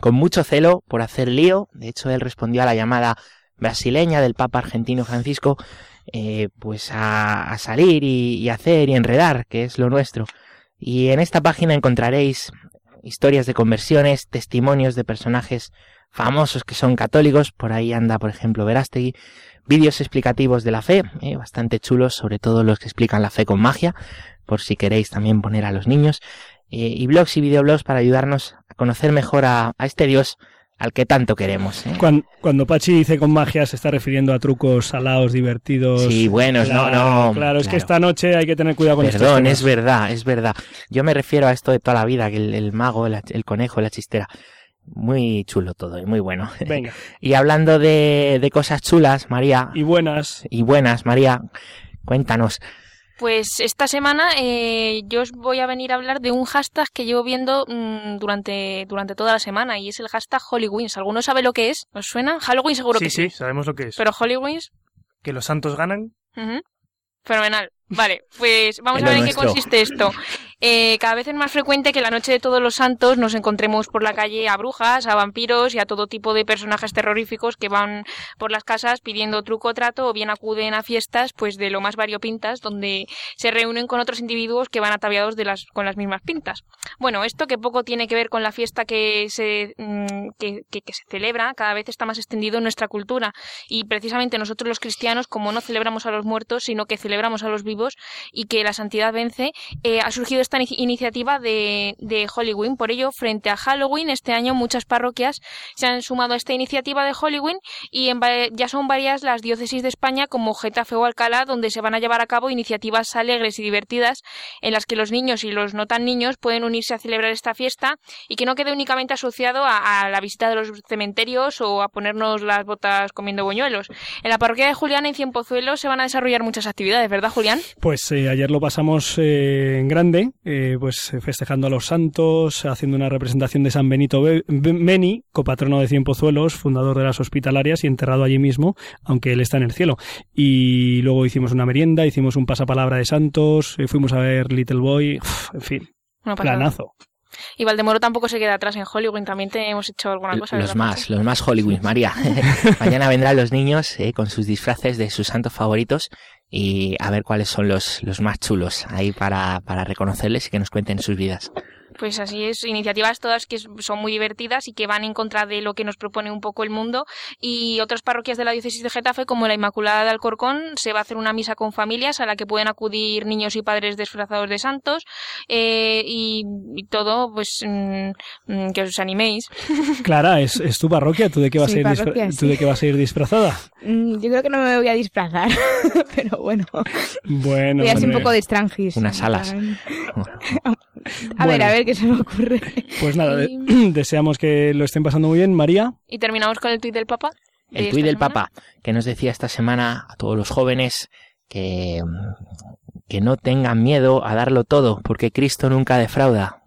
con mucho celo por hacer lío. De hecho, él respondió a la llamada brasileña del Papa argentino Francisco, eh, pues a, a salir y, y hacer y enredar, que es lo nuestro. Y en esta página encontraréis historias de conversiones, testimonios de personajes famosos que son católicos, por ahí anda por ejemplo Verástegui, vídeos explicativos de la fe, eh, bastante chulos, sobre todo los que explican la fe con magia, por si queréis también poner a los niños, eh, y blogs y videoblogs para ayudarnos a conocer mejor a, a este Dios al que tanto queremos. ¿eh? Cuando, cuando Pachi dice con magia se está refiriendo a trucos salados, divertidos. Sí, buenos, no, Claro, no, Claro, es que esta noche hay que tener cuidado con estos Perdón, es verdad, es verdad. Yo me refiero a esto de toda la vida, que el, el mago, el, el conejo, la chistera. Muy chulo todo y muy bueno. Venga. y hablando de, de cosas chulas, María. Y buenas. Y buenas, María. Cuéntanos. Pues esta semana eh, yo os voy a venir a hablar de un hashtag que llevo viendo mm, durante, durante toda la semana y es el hashtag Hollywins. ¿Alguno sabe lo que es? ¿Os suena? Halloween seguro Sí, que sí. sí, sabemos lo que es. Pero Hollywins, Que los santos ganan. fenomenal. Vale, pues vamos a ver en qué consiste esto. Eh, cada vez es más frecuente que la noche de todos los santos nos encontremos por la calle a brujas, a vampiros y a todo tipo de personajes terroríficos que van por las casas pidiendo truco o trato o bien acuden a fiestas pues de lo más variopintas donde se reúnen con otros individuos que van ataviados de las, con las mismas pintas. Bueno, esto que poco tiene que ver con la fiesta que se, mm, que, se celebra, cada vez está más extendido en nuestra cultura y precisamente nosotros los cristianos, como no celebramos a los muertos, sino que celebramos a los vivos y que la santidad vence, eh, ha surgido esta ini- iniciativa de, de Halloween. Por ello, frente a Halloween, este año muchas parroquias se han sumado a esta iniciativa de Halloween y en ya son varias las diócesis de España como Getafe o Alcalá donde se van a llevar a cabo iniciativas alegres y divertidas en las que los niños y los no tan niños pueden unirse a celebrar esta fiesta y que no quede únicamente asociado a, la visita de los cementerios o a ponernos las botas comiendo buñuelos. En la parroquia de Julián en Cienpozuelos se van a desarrollar muchas actividades, ¿verdad, Julián? Pues eh, ayer lo pasamos eh, en grande, eh, pues festejando a los santos, haciendo una representación de San Benito Be- Be- Beni, copatrono de Cienpozuelos, fundador de las hospitalarias y enterrado allí mismo, aunque él está en el cielo. Y luego hicimos una merienda, hicimos un pasapalabra de santos, eh, fuimos a ver Little Boy, uf, en fin, planazo. Y Valdemoro tampoco se queda atrás en Hollywood, también te hemos hecho alguna cosa. Los ¿verdad, más, los más Hollywood, María. Mañana vendrán los niños eh, con sus disfraces de sus santos favoritos y a ver cuáles son los, los más chulos ahí para, para reconocerles y que nos cuenten sus vidas. Pues así es, iniciativas todas que son muy divertidas y que van en contra de lo que nos propone un poco el mundo. Y otras parroquias de la diócesis de Getafe, como la Inmaculada de Alcorcón, se va a hacer una misa con familias a la que pueden acudir niños y padres disfrazados de santos. eh, y, y todo, pues mm, mm, que os animéis. Clara, ¿es, es tu parroquia? ¿Tú de qué vas, Sí, a, ir disfra- parroquia, ¿tú sí. de qué vas a ir disfrazada? Mm, Yo creo que no me voy a disfrazar, pero bueno. Bueno, voy a ser un poco de Strangis. Unas alas. A ver, Bueno. a ver se me ocurre. Pues nada, de- deseamos que lo estén pasando muy bien. María. Y terminamos con el tuit del Papa. de El tuit del semana. Papa, que nos decía esta semana a todos los jóvenes que, que no tengan miedo a darlo todo, porque Cristo nunca defrauda.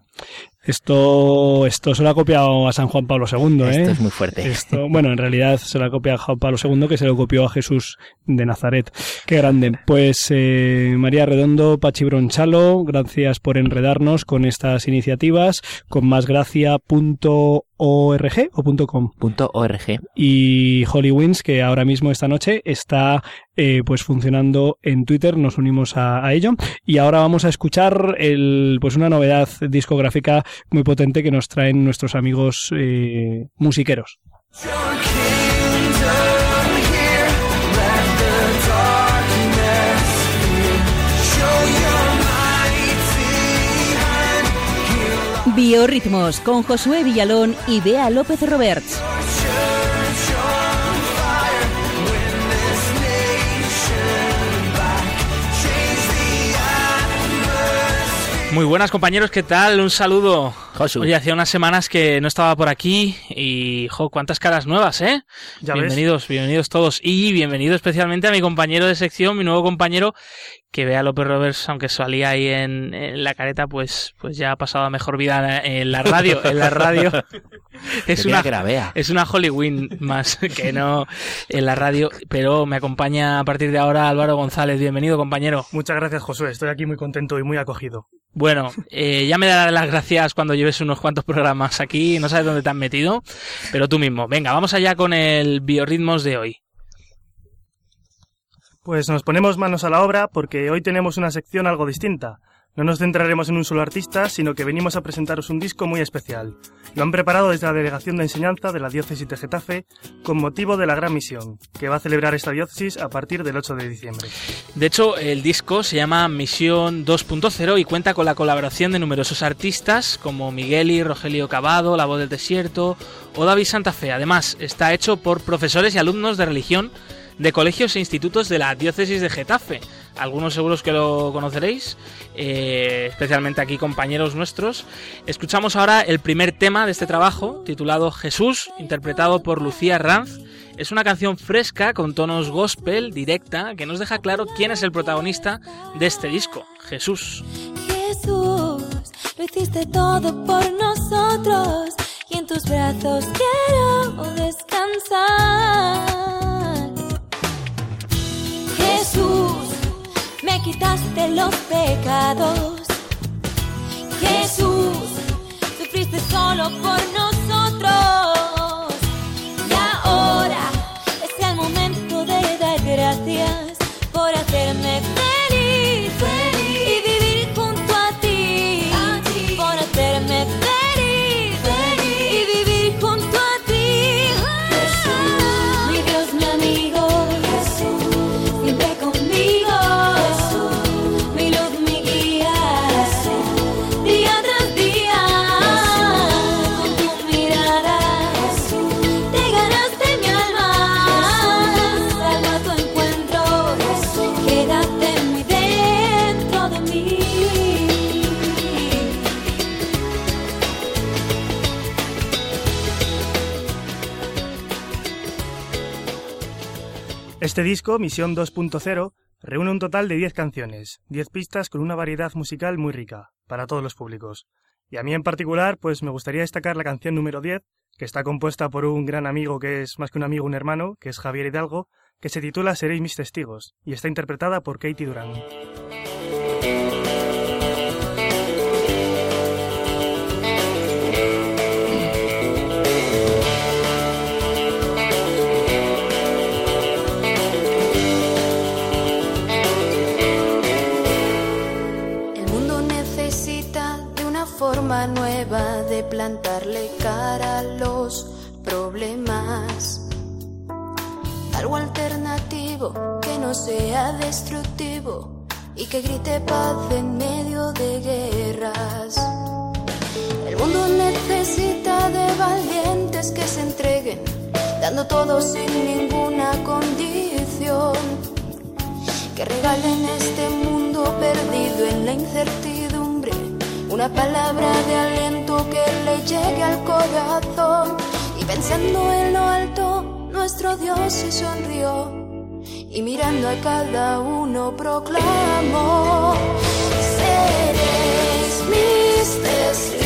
Esto, esto se lo ha copiado a San Juan Pablo II, ¿eh? Esto es muy fuerte. Esto, bueno, en realidad se lo ha copiado a Juan Pablo II, que se lo copió a Jesús de Nazaret. Qué grande. Pues eh, María Redondo, Pachi Bronchalo, gracias por enredarnos con estas iniciativas, con másgracia.org o punto .com. Punto .org. Y Holly Wins, que ahora mismo esta noche está eh, pues funcionando en Twitter, nos unimos a, a ello. Y ahora vamos a escuchar el, pues una novedad discográfica muy potente que nos traen nuestros amigos eh, musiqueros. Biorritmos con Josué Villalón y Bea López Roberts. Muy buenas compañeros, ¿qué tal? Un saludo. Josu. Oye, hacía unas semanas que no estaba por aquí y, jo, cuántas caras nuevas, ¿eh? Ya ves. bienvenidos, bienvenidos todos. Y bienvenido especialmente a mi compañero de sección, mi nuevo compañero, que vea López Roberts, aunque salía ahí en, en la careta, pues, pues ya ha pasado a mejor vida en la radio. En la radio es una, es una Hollywood más que no en la radio, pero me acompaña a partir de ahora Álvaro González. Bienvenido, compañero. Muchas gracias, Josué. Estoy aquí muy contento y muy acogido. Bueno, eh, ya me darás las gracias cuando lleves unos cuantos programas aquí, no sabes dónde te han metido, pero tú mismo. Venga, vamos allá con el biorritmos de hoy. Pues nos ponemos manos a la obra porque hoy tenemos una sección algo distinta. No nos centraremos en un solo artista, sino que venimos a presentaros un disco muy especial. Lo han preparado desde la Delegación de Enseñanza de la Diócesis de Getafe con motivo de la Gran Misión, que va a celebrar esta diócesis a partir del 8 de diciembre. De hecho, el disco se llama Misión 2.0 y cuenta con la colaboración de numerosos artistas como Migueli, Rogelio Cavado, La Voz del Desierto o David Santa Fe. Además, está hecho por profesores y alumnos de religión de colegios e institutos de la diócesis de Getafe. Algunos seguros que lo conoceréis, eh, especialmente aquí compañeros nuestros. Escuchamos ahora el primer tema de este trabajo, titulado Jesús, interpretado por Lucía Ranz. Es una canción fresca con tonos gospel, directa, que nos deja claro quién es el protagonista de este disco, Jesús. Jesús, lo hiciste todo por nosotros y en tus brazos quiero descansar. Jesús, quitaste los pecados. Jesús, sufriste solo por nosotros. Este disco, Misión 2.0, Reúne un total de 10 canciones, 10 pistas con una variedad musical muy rica, para todos los públicos. Y a mí en particular, pues me gustaría destacar la canción número 10, que está compuesta por un gran amigo que es más que un amigo, un hermano, que es Javier Hidalgo, que se titula Seréis mis testigos, y está interpretada por Katie Durán. Que no sea destructivo y que grite paz en medio de guerras. El mundo necesita de valientes que se entreguen, dando todo sin ninguna condición. Que regalen este mundo perdido en la incertidumbre una palabra de aliento que le llegue al corazón. Y pensando en lo alto nuestro Dios se sonrió y mirando a cada uno proclamó seréis mis testigos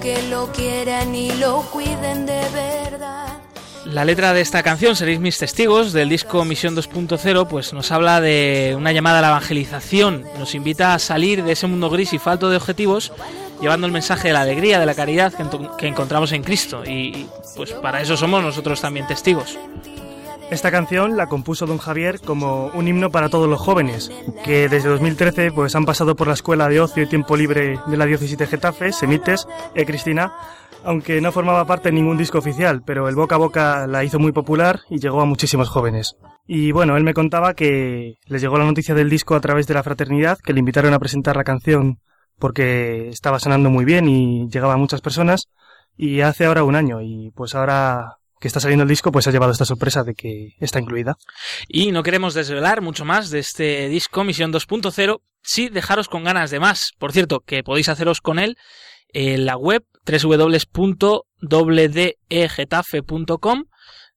que lo quieran y lo cuiden de verdad. La letra de esta canción, Seréis mis testigos, del disco Misión 2.0, pues nos habla de una llamada a la evangelización. Nos invita a salir de ese mundo gris y falto de objetivos, llevando el mensaje de la alegría, de la caridad que, que encontramos en Cristo. Y, pues para eso somos nosotros también testigos. Esta canción la compuso don Javier como un himno para todos los jóvenes, que desde 2013 pues, han pasado por la Escuela de Ocio y Tiempo Libre de la Diócesis de Getafe, Semites, e Cristina, aunque no formaba parte de ningún disco oficial, pero el boca a boca la hizo muy popular y llegó a muchísimos jóvenes. Y bueno, él me contaba que les llegó la noticia del disco a través de la fraternidad, que le invitaron a presentar la canción porque estaba sonando muy bien y llegaba a muchas personas, y hace ahora un año, y pues ahora que está saliendo el disco, pues ha llevado esta sorpresa de que está incluida. Y no queremos desvelar mucho más de este disco Misión 2.0, sí dejaros con ganas de más. Por cierto, que podéis haceros con él en la web www.ddegetafe.com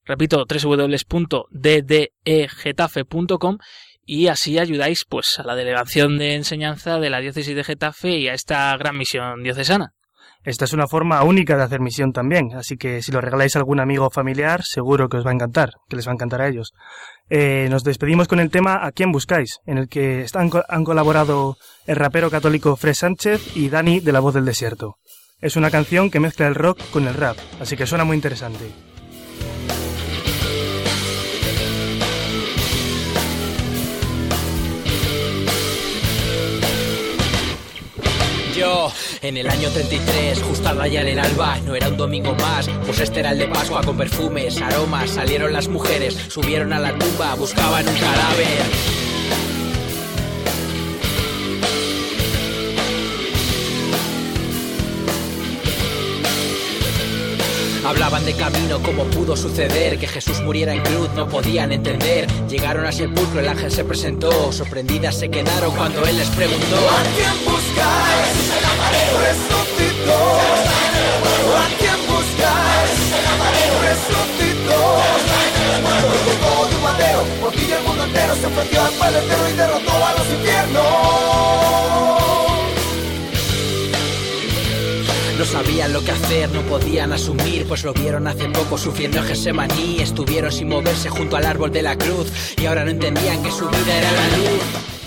repito, www.ddegetafe.com y así ayudáis pues a la delegación de enseñanza de la diócesis de Getafe y a esta gran misión diocesana. Esta es una forma única de hacer misión también, así que si lo regaláis a algún amigo o familiar, seguro que os va a encantar, que les va a encantar a ellos. Eh, nos despedimos con el tema ¿A quién buscáis?, en el que están, han colaborado el rapero católico Fred Sánchez y Dani de La Voz del Desierto. Es una canción que mezcla el rock con el rap, así que suena muy interesante. En el año 33, justo al rayar el alba, no era un domingo más, pues este era el de Pascua con perfumes, aromas, salieron las mujeres, subieron a la tumba, buscaban un cadáver. Hablaban de camino, cómo pudo suceder que Jesús muriera en cruz, no podían entender. Llegaron al sepulcro, el ángel se presentó, sorprendidas se quedaron cuando él les preguntó: ¿A quién buscáis? Resucitó. ¿A quién buscáis? Resucitó. Por ti el mundo entero se ofreció al Padre y derrotó a los infiernos. No sabían lo que hacer, no podían asumir, pues lo vieron hace poco sufriendo en Gesemaní. Estuvieron sin moverse junto al árbol de la cruz y ahora no entendían que su vida era la luz.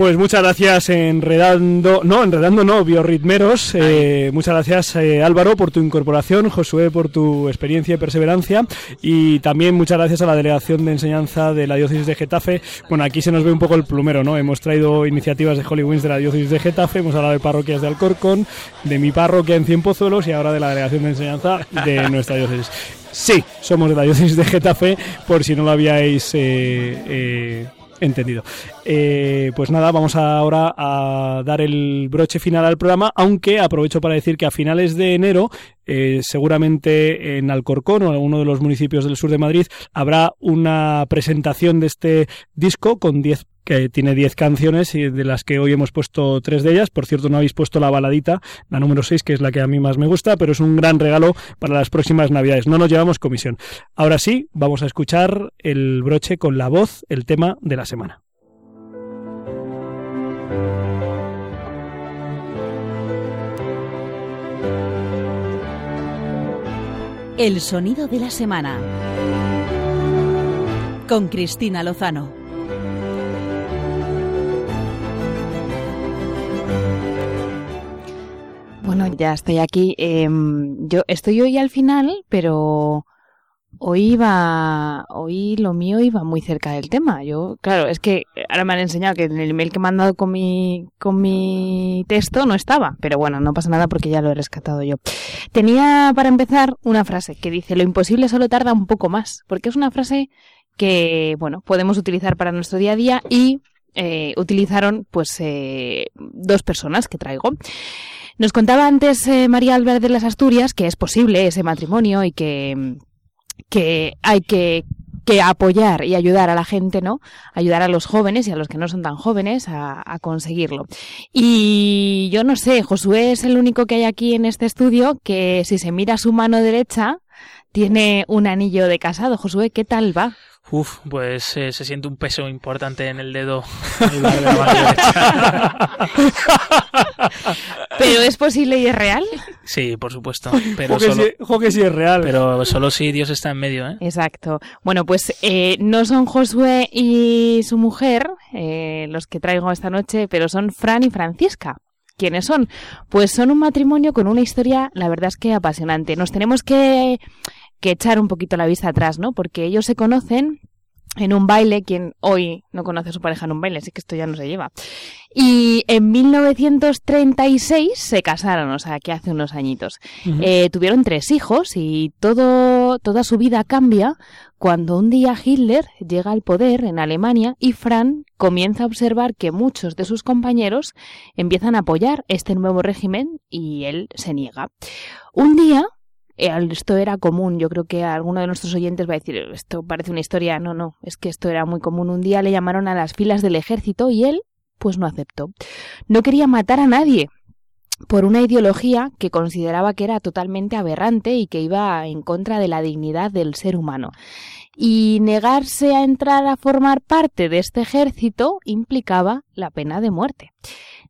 Pues muchas gracias Enredando, no, Enredando no, Biorritmeros. Eh, muchas gracias eh, Álvaro por tu incorporación, Josué por tu experiencia y perseverancia y también muchas gracias a la Delegación de Enseñanza de la Diócesis de Getafe. Bueno, aquí se nos ve un poco el plumero, ¿no? Hemos traído iniciativas de Holy Wings de la Diócesis de Getafe, hemos hablado de parroquias de Alcorcón, de mi parroquia en Cienpozuelos y ahora de la Delegación de Enseñanza de nuestra diócesis. Sí, somos de la Diócesis de Getafe, por si no lo habíais... eh, eh, Entendido. Eh, pues nada, vamos ahora a dar el broche final al programa, aunque aprovecho para decir que a finales de enero, eh, seguramente en Alcorcón o en alguno de los municipios del sur de Madrid, habrá una presentación de este disco con 10 que tiene 10 canciones y de las que hoy hemos puesto tres de ellas. Por cierto, no habéis puesto la baladita, la número 6, que es la que a mí más me gusta, pero es un gran regalo para las próximas Navidades. No nos llevamos comisión. Ahora sí, vamos a escuchar el broche con la voz, el tema de la semana. El sonido de la semana. Con Cristina Lozano. Bueno, ya estoy aquí. Em, yo estoy hoy al final, pero hoy iba, hoy lo mío iba muy cerca del tema. Yo, claro, es que ahora me han enseñado que en el email que me han dado con mi, con mi texto no estaba, pero bueno, no pasa nada porque ya lo he rescatado yo. Tenía para empezar una frase que dice, lo imposible solo tarda un poco más, porque es una frase que, bueno, podemos utilizar para nuestro día a día y eh, utilizaron pues eh, dos personas que traigo. Nos contaba antes eh, María Álvarez de las Asturias que es posible ese matrimonio y que, que hay que, que apoyar y ayudar a la gente, ¿no? Ayudar a los jóvenes y a los que no son tan jóvenes a, a conseguirlo. Y yo no sé, Josué es el único que hay aquí en este estudio que si se mira su mano derecha tiene un anillo de casado. Josué, ¿qué tal va? Uf, pues eh, se siente un peso importante en el dedo. ¿Pero es posible y es real? sí, por supuesto. Pero que solo, sí- sí es real. pero solo si Dios está en medio, ¿eh? Exacto. Bueno, pues eh, no son Josué y su mujer eh, los que traigo esta noche, pero son Fran y Francisca. ¿Quiénes son? Pues son un matrimonio con una historia, la verdad es que apasionante. Nos tenemos que, que echar un poquito la vista atrás, ¿no? Porque ellos se conocen en un baile, quien hoy no conoce a su pareja en un baile, así que esto ya no se lleva. Y en 1936 se casaron, o sea, que hace unos añitos. Eh, tuvieron tres hijos y todo, toda su vida cambia cuando un día Hitler llega al poder en Alemania y Fran comienza a observar que muchos de sus compañeros empiezan a apoyar este nuevo régimen y él se niega. Un día esto era común. Yo creo que alguno de nuestros oyentes va a decir, esto parece una historia. No, no, es que esto era muy común. Un día le llamaron a las filas del ejército y él, pues no aceptó. No quería matar a nadie por una ideología que consideraba que era totalmente aberrante y que iba en contra de la dignidad del ser humano. Y negarse a entrar a formar parte de este ejército implicaba la pena de muerte.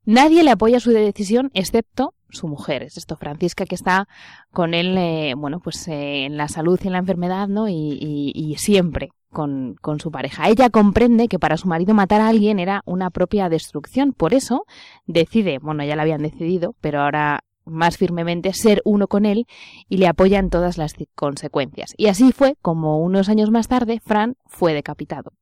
Nadie le apoya su decisión excepto su mujer, es esto, Francisca, que está con él, eh, bueno, pues eh, en la salud y en la enfermedad, ¿no? Y, y- y siempre con, con su pareja. Ella comprende que para su marido matar a alguien era una propia destrucción, por eso decide, bueno, ya lo habían decidido, pero ahora más firmemente ser uno con él y le apoya en todas las ci- consecuencias. Y así fue como unos años más tarde Fran fue decapitado.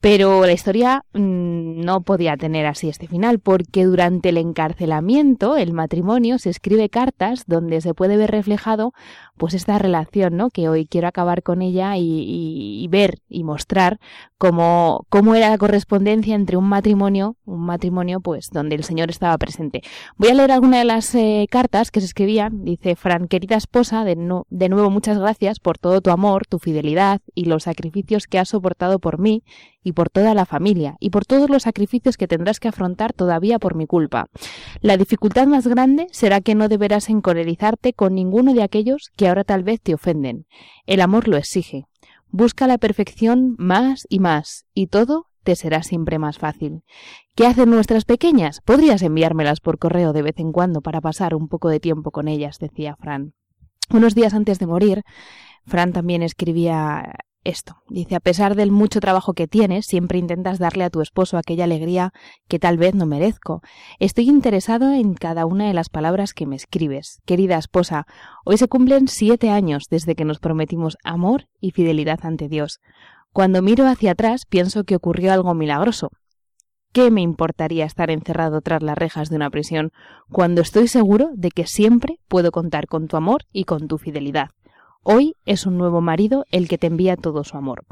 Pero la historia mm, no podía tener así este final, porque durante el encarcelamiento, el matrimonio, se escribe cartas donde se puede ver reflejado pues esta relación, ¿no? Que hoy quiero acabar con ella y, ver y mostrar cómo, cómo era la correspondencia entre un matrimonio, un matrimonio pues donde el Señor estaba presente. Voy a leer alguna de las eh, cartas que se escribían. Dice, Fran, querida esposa, de, nu- de nuevo muchas gracias por todo tu amor, tu fidelidad y los sacrificios que has soportado por mí y por toda la familia, y por todos los sacrificios que tendrás que afrontar todavía por mi culpa. La dificultad más grande será que no deberás encolerizarte con ninguno de aquellos que ahora tal vez te ofenden. El amor lo exige. Busca la perfección más y más, y todo te será siempre más fácil. ¿Qué hacen nuestras pequeñas? Podrías enviármelas por correo de vez en cuando para pasar un poco de tiempo con ellas, decía Fran. Unos días antes de morir, Fran también escribía esto. Dice, a pesar del mucho trabajo que tienes, siempre intentas darle a tu esposo aquella alegría que tal vez no merezco. Estoy interesado en cada una de las palabras que me escribes. Querida esposa, hoy se cumplen siete años desde que nos prometimos amor y fidelidad ante Dios. Cuando miro hacia atrás, pienso que ocurrió algo milagroso. ¿Qué me importaría estar encerrado tras las rejas de una prisión cuando estoy seguro de que siempre puedo contar con tu amor y con tu fidelidad? Hoy es un nuevo marido el que te envía todo su amor.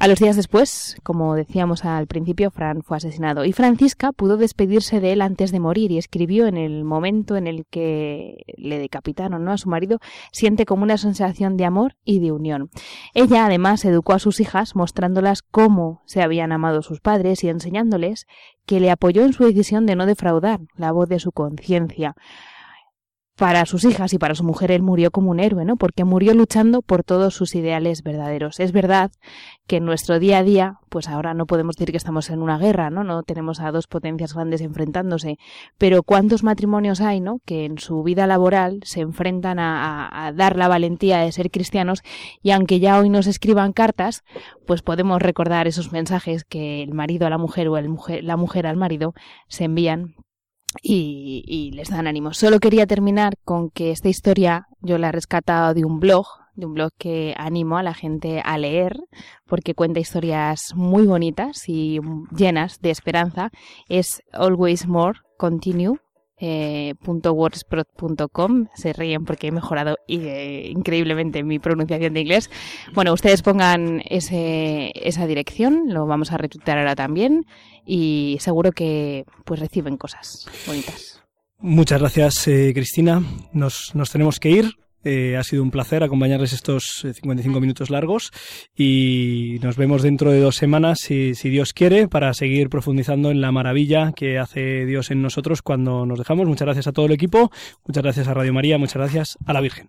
A los días después, como decíamos al principio, Fran fue asesinado y Francisca pudo despedirse de él antes de morir y escribió en el momento en el que le decapitaron ¿no? a su marido, siente como una sensación de amor y de unión. Ella además educó a sus hijas mostrándolas cómo se habían amado sus padres y enseñándoles que le apoyó en su decisión de no defraudar la voz de su conciencia para sus hijas y para su mujer él murió como un héroe, ¿no? Porque murió luchando por todos sus ideales verdaderos. Es verdad que en nuestro día a día, pues ahora no podemos decir que estamos en una guerra, ¿no? No tenemos a dos potencias grandes enfrentándose, pero cuántos matrimonios hay, ¿no? Que en su vida laboral se enfrentan a, a- dar la valentía de ser cristianos y aunque ya hoy nos escriban cartas, pues podemos recordar esos mensajes que el marido a la mujer o el mujer, la mujer al marido se envían y, y les dan ánimo. Solo quería terminar con que esta historia yo la he rescatado de un blog, de un blog que animo a la gente a leer, porque cuenta historias muy bonitas y llenas de esperanza. Es Always More Continue. Eh, se ríen porque he mejorado eh, increíblemente mi pronunciación de inglés bueno ustedes pongan ese, esa dirección lo vamos a retuitear ahora también y seguro que pues reciben cosas bonitas Muchas gracias, eh, Cristina. Nos, nos tenemos que ir. Eh, ha sido un placer acompañarles estos eh, 55 minutos largos y nos vemos dentro de dos semanas, si Dios quiere, para seguir profundizando en la maravilla que hace Dios en nosotros cuando nos dejamos. Muchas gracias a todo el equipo, muchas gracias a Radio María, muchas gracias a la Virgen.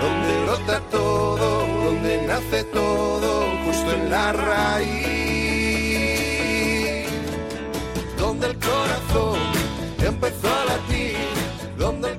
donde brota todo, donde nace todo, justo en la raíz, donde el corazón empezó a latir, donde el